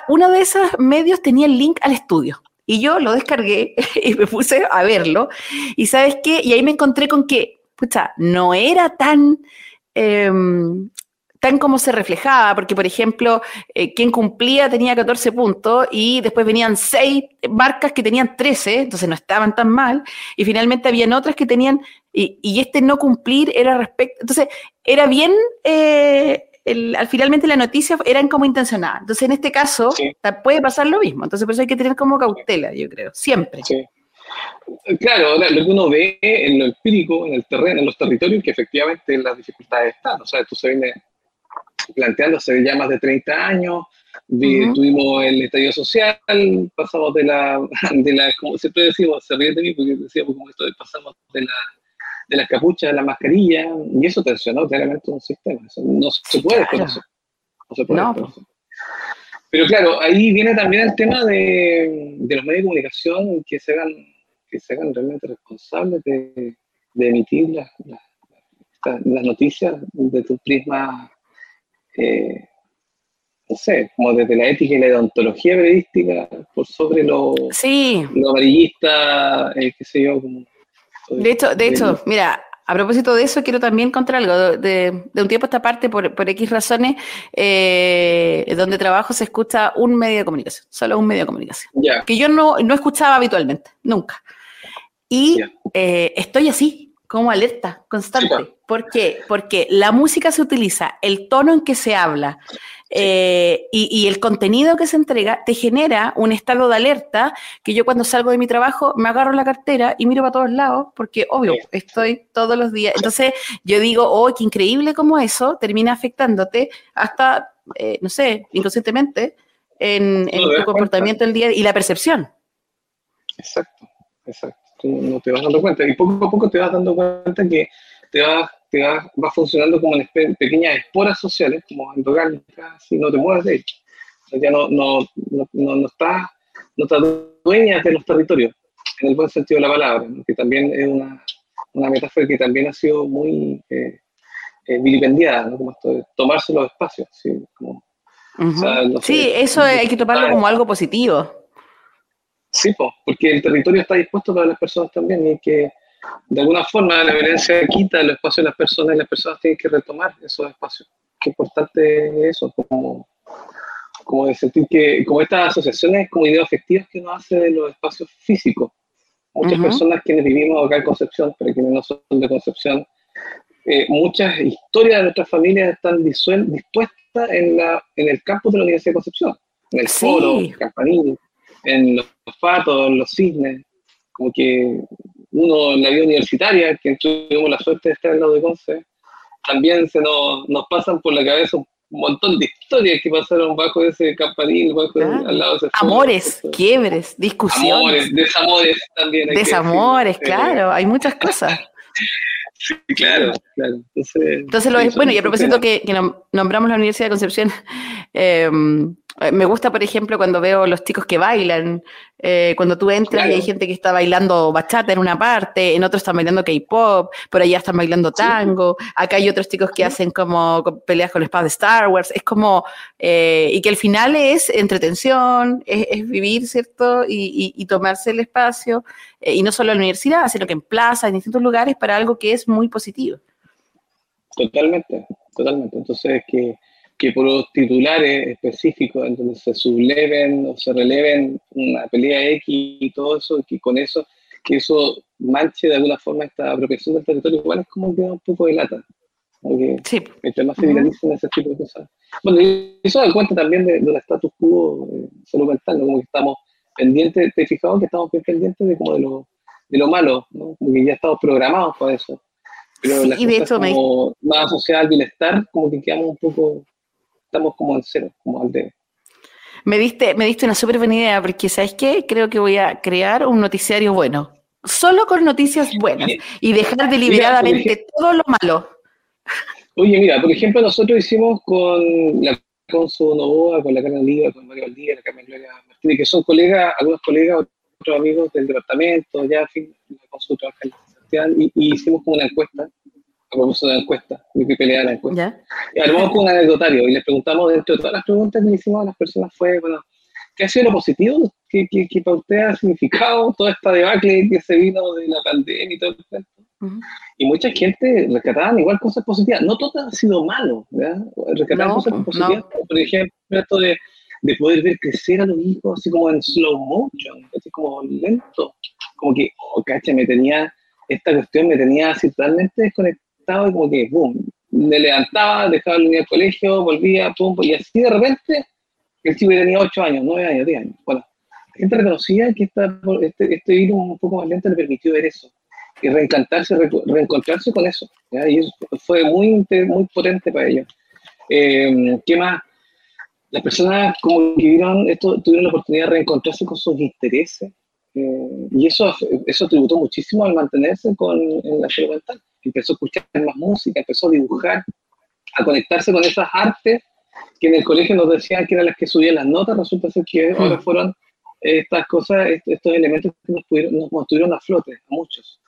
uno de esos medios tenía el link al estudio. Y yo lo descargué y me puse a verlo. Y sabes qué? Y ahí me encontré con que, pucha, no era tan em, tan como se reflejaba, porque por ejemplo, eh, quien cumplía tenía 14 puntos y después venían 6 marcas que tenían 13, entonces no estaban tan mal, y finalmente habían otras que tenían, y, este no cumplir era respecto, entonces era bien, eh, al finalmente la noticia eran como intencionada, entonces en este caso puede pasar lo mismo, entonces por eso hay que tener como cautela, yo creo, siempre. Claro, lo que uno ve en lo empírico, en el terreno, en los territorios, que efectivamente las dificultades están. O sea, esto se viene planteándose ya más de 30 años, tuvimos el estallido social, pasamos de la, de la, como siempre decimos, se ríe de mí porque decíamos como esto de pasamos de la, de las capuchas a la mascarilla, y eso tensionó claramente un sistema, no se puede con eso, no se puede Pero claro, ahí viene también el tema de, de los medios de comunicación que se hagan, que se hagan realmente responsables de, de emitir las, las, las noticias de tu prisma eh, no sé, como desde la ética y la odontología periodística, por sobre lo, sí. lo amarillista, eh, qué sé yo. Como, de hecho, de hecho, mira, a propósito de eso, quiero también contar algo. De, un tiempo a esta parte, por, por X razones, eh, donde trabajo se escucha un medio de comunicación, solo un medio de comunicación. Que yo no, no escuchaba habitualmente, nunca. Y estoy así, como alerta constante. ¿Por qué? Porque la música se utiliza, el tono en que se habla eh, y, el contenido que se entrega te genera un estado de alerta que yo cuando salgo de mi trabajo me agarro la cartera y miro para todos lados porque, obvio, estoy todos los días. Entonces yo digo, oh, qué increíble como eso termina afectándote hasta, eh, no sé, inconscientemente en, tu comportamiento del día y la percepción. Exacto, exacto no te vas dando cuenta. Y poco a poco te vas dando cuenta que te vas, te va, va funcionando como en pequeñas esporas sociales, como endogármicas, si no te mueves de ahí. ya no, no, no, no, estás, no te dueñas de los territorios, en el buen sentido de la palabra, que también es una, una, metáfora que también ha sido muy eh, eh, vilipendiada, ¿no? como esto de tomarse los espacios. ¿sí? Como, sí, eso hay que tomarlo como algo positivo. Sí, porque el territorio está dispuesto para las personas también y que de alguna forma la violencia quita el espacio de las personas y las personas tienen que retomar esos espacios. Qué importante es eso, como, como de sentir que, como estas asociaciones como ideas afectivas que uno hace de los espacios físicos. Muchas personas quienes vivimos acá en Concepción, pero quienes no son de Concepción, eh, muchas historias de nuestras familias están dispuestas en, la, en el campus de la Universidad de Concepción, en el foro, en Campanil, en los fatos, en los cisnes, como que uno en la vida universitaria, que tuvimos la suerte de estar en la de Conce, también se nos, nos pasan por la cabeza un montón de historias que pasaron bajo ese campanil, bajo al lado de ese Amores, quiebres, discusiones. Amores, desamores también. desamores, claro, hay muchas cosas. Sí, claro, claro. Entonces, lo es, bueno, y a propósito que, que, nombramos la Universidad de Concepción, eh, eh, me gusta, por ejemplo, cuando veo los chicos que bailan, eh, cuando tú entras y hay gente que está bailando bachata en una parte, en otros están bailando K-pop, por allá están bailando tango, acá hay otros chicos que hacen como peleas con espadas de Star Wars, es como, eh, y que al final es entretención, es, vivir, ¿cierto? Y, tomarse el espacio, y no solo en la universidad, sino que en plaza, en distintos lugares, para algo que es muy positivo. Totalmente, totalmente. Entonces, que que por los titulares específicos, en donde se subleven o se releven una pelea X y todo eso, que con eso, que eso manche de alguna forma esta apropiación del territorio, igual es como que da un poco de lata. Porque sí. mientras más se viralicen ese tipo de cosas. Bueno, y eso da cuenta también de, del status quo eh, salud mental, como que estamos pendientes, te he fijado que estamos pendientes de como de lo, de lo malo, ¿no? Porque ya estamos programados para eso. Pero las y de hecho como más asociadas al bienestar, como que quedamos un poco estamos como en cero, como al de... Me diste, me diste una súper buena idea, porque ¿sabes qué? Creo que voy a crear un noticiario bueno. Solo con noticias buenas y dejar deliberadamente todo lo malo. Oye, mira, por ejemplo, nosotros hicimos con la Consu Novoa, con la Carmen Oliva, con Mario Valdía, la Carmen Gloria Martínez, que son colegas, algunos colegas, otros amigos del departamento, ya, en fin, la Consu trabaja en y, y hicimos como una encuesta a una encuesta, mi que pelea la encuesta. Y armamos con un anecdotario y le preguntamos, dentro de todas las preguntas que le hicimos a las personas fue, bueno, ¿qué ha sido lo positivo? ¿Qué, qué, qué para usted ha significado toda esta debacle que se vino de la pandemia y todo el Y mucha gente rescataban igual cosas positivas. No todo ha sido malo, ¿verdad? Rescataban cosas positivas, por ejemplo, esto de, de, poder ver crecer a los hijos así como en slow motion, así como lento. Como que, oh, cacha, me tenía, esta cuestión me tenía así totalmente desconectado estaba como que, boom, me levantaba, dejaba el niño al colegio, volvía, pum, y así de repente, el chico tenía 8 años, 9 años, 10 años. Bueno, la gente reconocía que esta, este, este virus un poco más lento le permitió ver eso y reencantarse, reencontrarse con eso. Y eso fue muy, muy potente para ellos. Eh, ¿Qué más? Las personas como que vieron esto, tuvieron la oportunidad de reencontrarse con sus intereses, eh, y eso, eso tributó muchísimo al mantenerse con, en la salud mental. Empezó a escuchar más música, empezó a dibujar, a conectarse con esas artes que en el colegio nos decían que eran las que subían las notas, resulta ser que ahora fueron estas cosas, estos elementos que nos, pudieron, nos mantuvieron a flote, a muchos.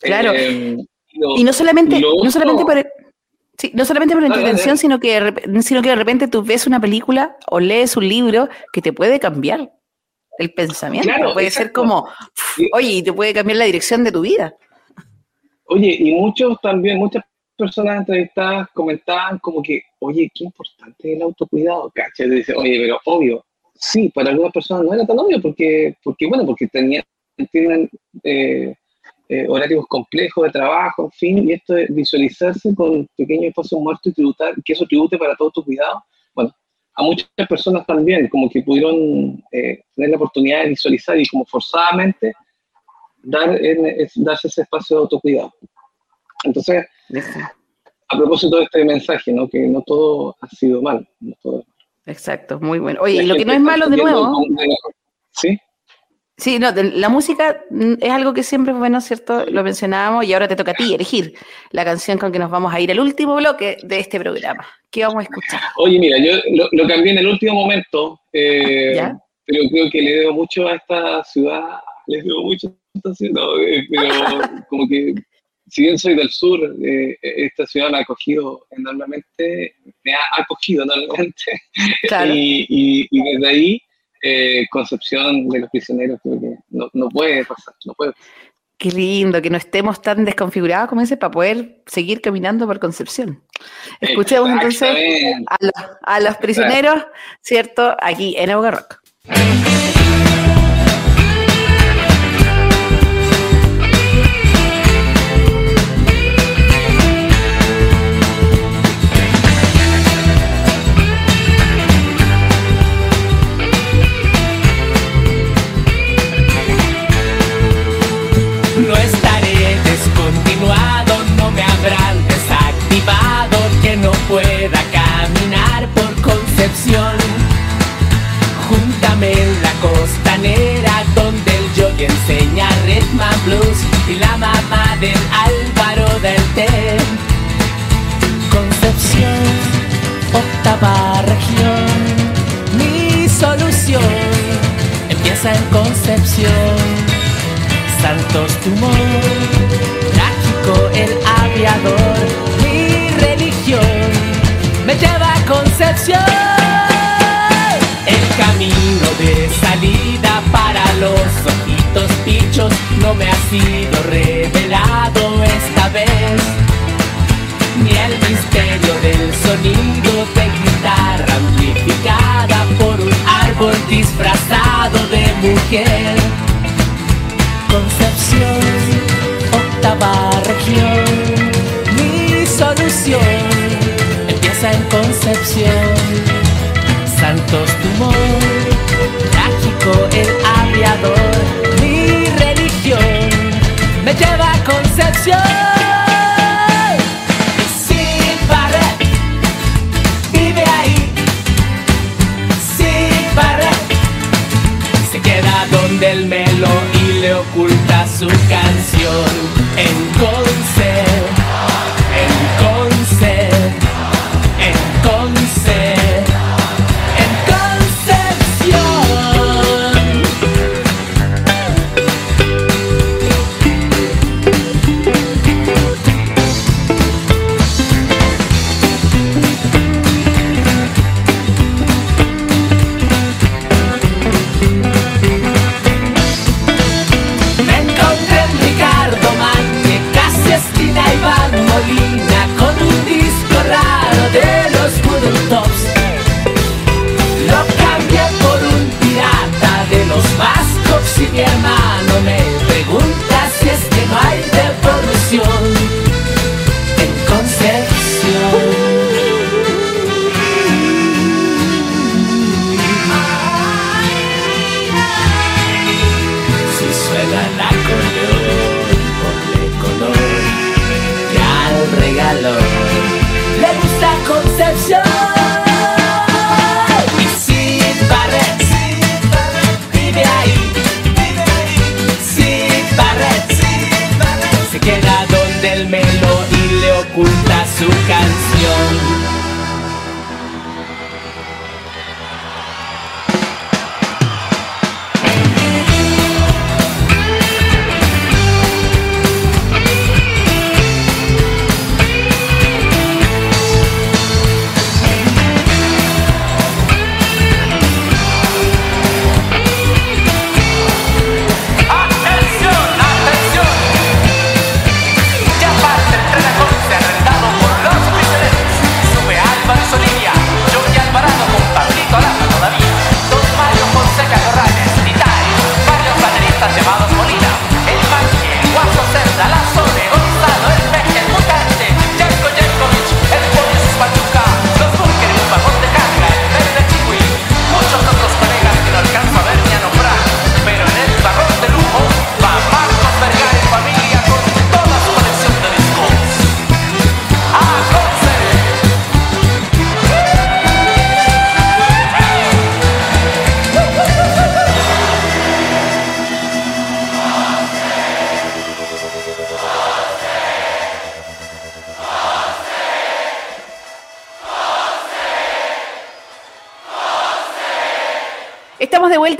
Claro. Eh, y no solamente, no solamente por, Sí, no solamente por la intervención, sino que, sino que de repente tú ves una película o lees un libro que te puede cambiar el pensamiento. puede ser como, oye, y te puede cambiar la dirección de tu vida. Oye, y muchos también, muchas personas entrevistadas comentaban como que, oye, qué importante es el autocuidado, ¿cachai? Dice, oye, pero obvio, sí, para algunas personas no era tan obvio porque, porque bueno, porque tenían, eh, eh, horarios complejos de trabajo, en fin, y esto de visualizarse con pequeños espacios muertos y tributar, que eso tribute para todo tu cuidado, bueno, a muchas personas también, como que pudieron eh, tener la oportunidad de visualizar y como forzadamente dar, darse ese espacio de autocuidado. Entonces, a propósito de este mensaje, ¿no? que no todo ha sido mal. Exacto, muy bueno. Oye, y lo que no es malo de nuevo... ¿Sí? Sí, no, la música es algo que siempre es bueno, ¿cierto? Lo mencionábamos y ahora te toca a ti elegir la canción con que nos vamos a ir al último bloque de este programa. ¿Qué vamos a escuchar? Oye, mira, yo lo, cambié en el último momento, eh, pero creo que le debo mucho a esta ciudad, le debo mucho esta ciudad, eh, pero como que si bien soy del sur, eh, esta ciudad me ha acogido enormemente, me ha acogido enormemente, y, y desde ahí eh, concepción de los prisioneros, creo que no, puede pasar, no puede Qué lindo, que no estemos tan desconfigurados como ese para poder seguir caminando por Concepción. Escuchemos entonces a los, prisioneros, ¿cierto? Aquí en Auga Rock. Júntame en la costanera donde el yogi enseña Redman Blues y la mamá del Álvaro del Té. Concepción, octava región, mi solución empieza en Concepción. Santos Tumor, trágico el aviador me lleva a Concepción. Camino de salida para los ojitos pichos no me ha sido revelado esta vez. Ni el misterio del sonido de guitarra amplificada por un árbol disfrazado de mujer. Concepción, octava región, mi solución en Concepción. Santos el mi religión me lleva a Concepción.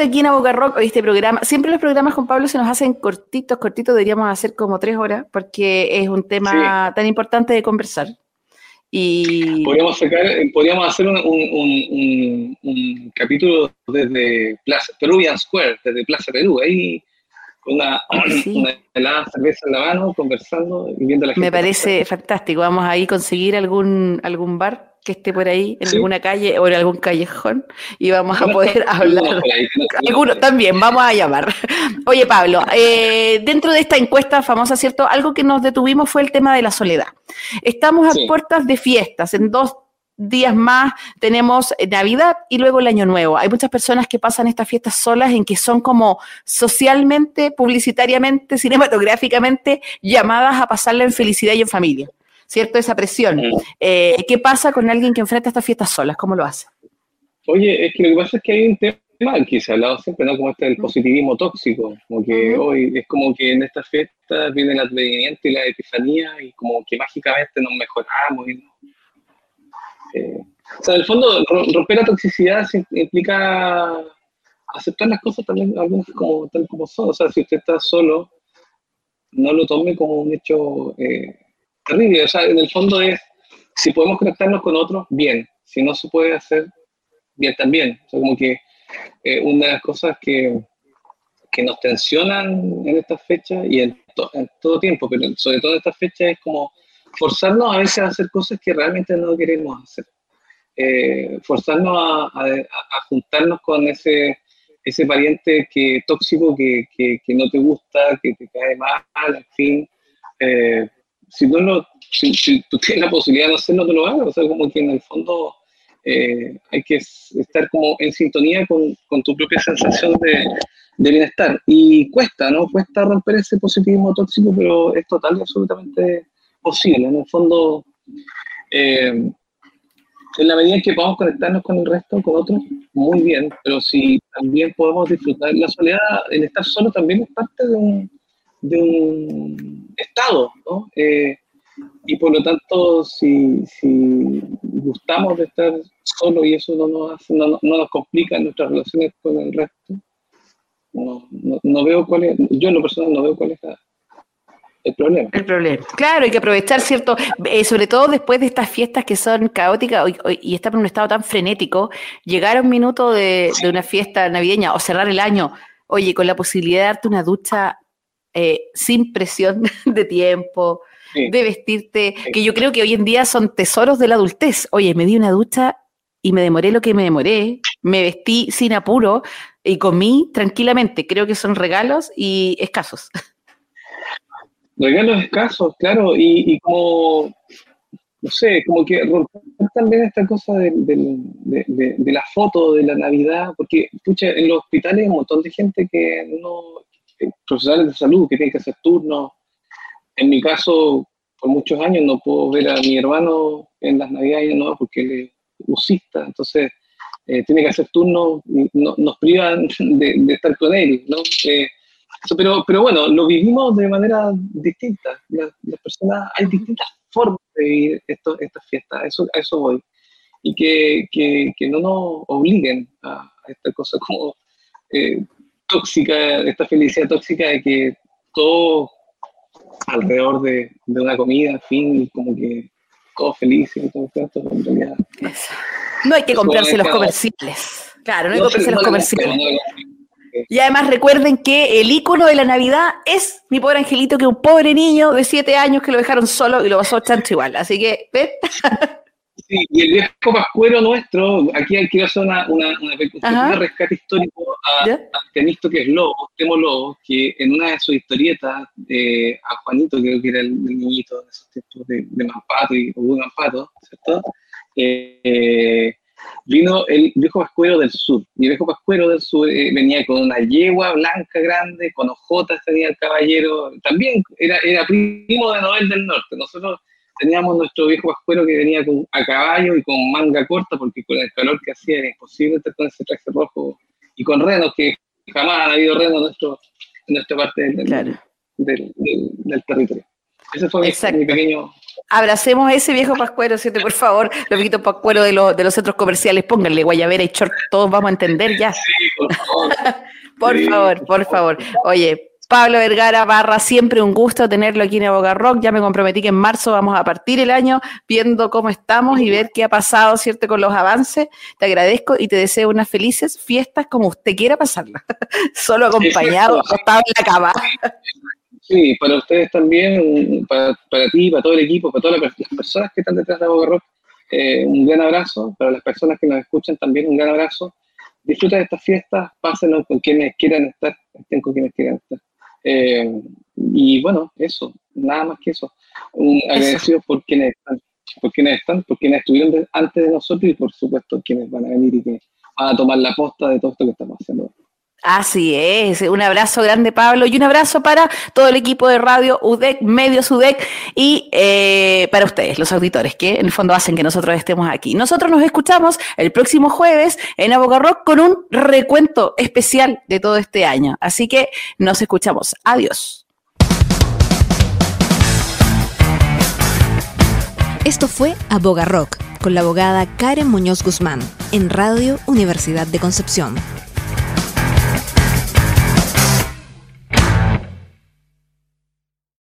Aquí en Boca Rock, este programa. Siempre los programas con Pablo se nos hacen cortitos, cortitos, deberíamos hacer como tres horas, porque es un tema tan importante de conversar. Y... Podríamos, podríamos hacer un, un, un, capítulo desde Plaza, Peruvian Square, desde Plaza Perú, ahí una, una helada cerveza en la mano, conversando y viendo la gente. Me parece fantástico. Vamos a ir a conseguir algún, algún bar que esté por ahí, en alguna calle o en algún callejón, y vamos a poder hablar. Algunos también, vamos a llamar. Oye, Pablo, eh, dentro de esta encuesta famosa, ¿cierto? Algo que nos detuvimos fue el tema de la soledad. Estamos a puertas de fiestas, en dos días más tenemos Navidad y luego el Año Nuevo. Hay muchas personas que pasan estas fiestas solas en que son como socialmente, publicitariamente, cinematográficamente llamadas a pasarla en felicidad y en familia. ¿cierto? Esa presión. Eh, ¿Qué pasa con alguien que enfrenta estas fiestas solas? ¿Cómo lo hace? Oye, es que lo que pasa es que hay un tema que se ha hablado siempre, ¿no? Como este el positivismo tóxico, como que hoy es como que en estas fiestas viene el advenimiento y la epifanía y como que mágicamente nos mejoramos. Eh, o sea, en el fondo, romper la toxicidad implica aceptar las cosas también algunas como, tal como son. O sea, si usted está solo, no lo tome como un hecho eh, terrible. O sea, en el fondo es, si podemos conectarnos con otros, bien. Si no se puede hacer, bien también. O sea, como que eh, una de las cosas que, que nos tensionan en estas fechas y en, en, todo tiempo, pero sobre todo en estas fechas es como forzarnos a veces a hacer cosas que realmente no queremos hacer. Eh, forzarnos a, juntarnos con ese, pariente que, tóxico que, no te gusta, que te cae mal, en fin, eh, si, no lo, si, tú tienes la posibilidad de hacerlo, no te lo hagas. O sea, como que en el fondo eh, hay que estar como en sintonía con, tu propia sensación de, bienestar. Y cuesta, ¿no? Cuesta romper ese positivismo tóxico, pero es total y absolutamente posible. En el fondo, eh, en la medida en que podamos conectarnos con el resto, con otros, muy bien. Pero si también podemos disfrutar la soledad, el estar solo también es parte de un de un Estado, ¿no? Eh, y por lo tanto, si, si, gustamos de estar solo y eso no nos, no, nos complica nuestras relaciones con el resto, no, no, veo cuál yo en lo personal no veo cuál es el problema. El problema. Claro, hay que aprovechar, ¿cierto? Eh, sobre todo después de estas fiestas que son caóticas y, estar en un estado tan frenético, llegar a un minuto de, de, una fiesta navideña o cerrar el año, oye, con la posibilidad de darte una ducha eh, sin presión de tiempo, de vestirte, que yo creo que hoy en día son tesoros de la adultez. Oye, me di una ducha y me demoré lo que me demoré, me vestí sin apuro y comí tranquilamente. Creo que son regalos y escasos. Regalos escasos, claro, y, como, no sé, como que romper también esta cosa de, de, la foto de la Navidad, porque, escucha, en los hospitales hay un montón de gente que no, profesionales de salud que tienen que hacer turnos. En mi caso, por muchos años no puedo ver a mi hermano en las navidades, ¿no? porque él es usista, entonces eh, tiene que hacer turnos, no, nos privan de, estar con él, ¿no? Eh, pero, pero bueno, lo vivimos de manera distinta. Las, personas, hay distintas formas de vivir esto, estas fiestas, eso, a eso voy. Y que, que, que no nos obliguen a, a esta cosa como eh, tóxica, esta felicidad tóxica de que todo alrededor de, una comida, en fin, como que todo feliz y todo esto, en realidad. No hay que comprarse los comerciales. Claro, no hay que comprarse los comerciales. Y además recuerden que el icono de la Navidad es mi pobre angelito, que es un pobre niño de siete años que lo dejaron solo y lo pasó chancho igual. Así que, ¿ves? Sí, y el viejo pascuero nuestro, aquí quiero hacer una, una, una rescate histórico a, a Temístocles Lobo, Temo Lobo, que en una de sus historietas, eh, a Juanito, creo que era el, niñito de esos tiempos de, de Mampato y de Mampato, ¿cierto? Eh, vino el viejo pascuero del sur. Y el viejo pascuero del sur eh, venía con una yegua blanca grande, con ojotas tenía el caballero, también era, era primo de Noel del Norte. Nosotros teníamos nuestro viejo pascuero que venía con, a caballo y con manga corta, porque con el calor que hacía era imposible estar con ese traje rojo y con renos, que jamás ha habido renos en, nuestro, en nuestra parte del, del, del, territorio. Ese fue mi pequeño abracemos a ese viejo pascuero, ¿cierto? Por favor, los viejitos pascueros de, los, de los centros comerciales, pónganle guayabera y short, todos vamos a entender ya. Sí, por favor. por favor, por favor. Oye, Pablo Vergara Barra, siempre un gusto tenerlo aquí en Aboga Rock. Ya me comprometí que en marzo vamos a partir el año viendo cómo estamos y ver qué ha pasado, ¿cierto? Con los avances. Te agradezco y te deseo unas felices fiestas como usted quiera pasarlas. Solo acompañado, acostado en la cama. Sí, para ustedes también, para, para ti, para todo el equipo, para todas las personas que están detrás de Boca Rock, eh, un gran abrazo. Para las personas que nos escuchan también, un gran abrazo. Disfruten de estas fiestas, pásenlo con quienes quieran estar, estén con quienes quieran estar. Eh, y bueno, eso, nada más que eso. Un agradecido por quienes están, por quienes están, por quienes estuvieron antes de nosotros y por supuesto quienes van a venir y que van a tomar la posta de todo esto que estamos haciendo. Así es, un abrazo grande Pablo y un abrazo para todo el equipo de radio UDEC, Medios UDEC y eh, para ustedes, los auditores, que en el fondo hacen que nosotros estemos aquí. Nosotros nos escuchamos el próximo jueves en Aboca Rock con un recuento especial de todo este año. Así que nos escuchamos. Adiós. Esto fue Aboga Rock con la abogada Karen Muñoz Guzmán en Radio Universidad de Concepción.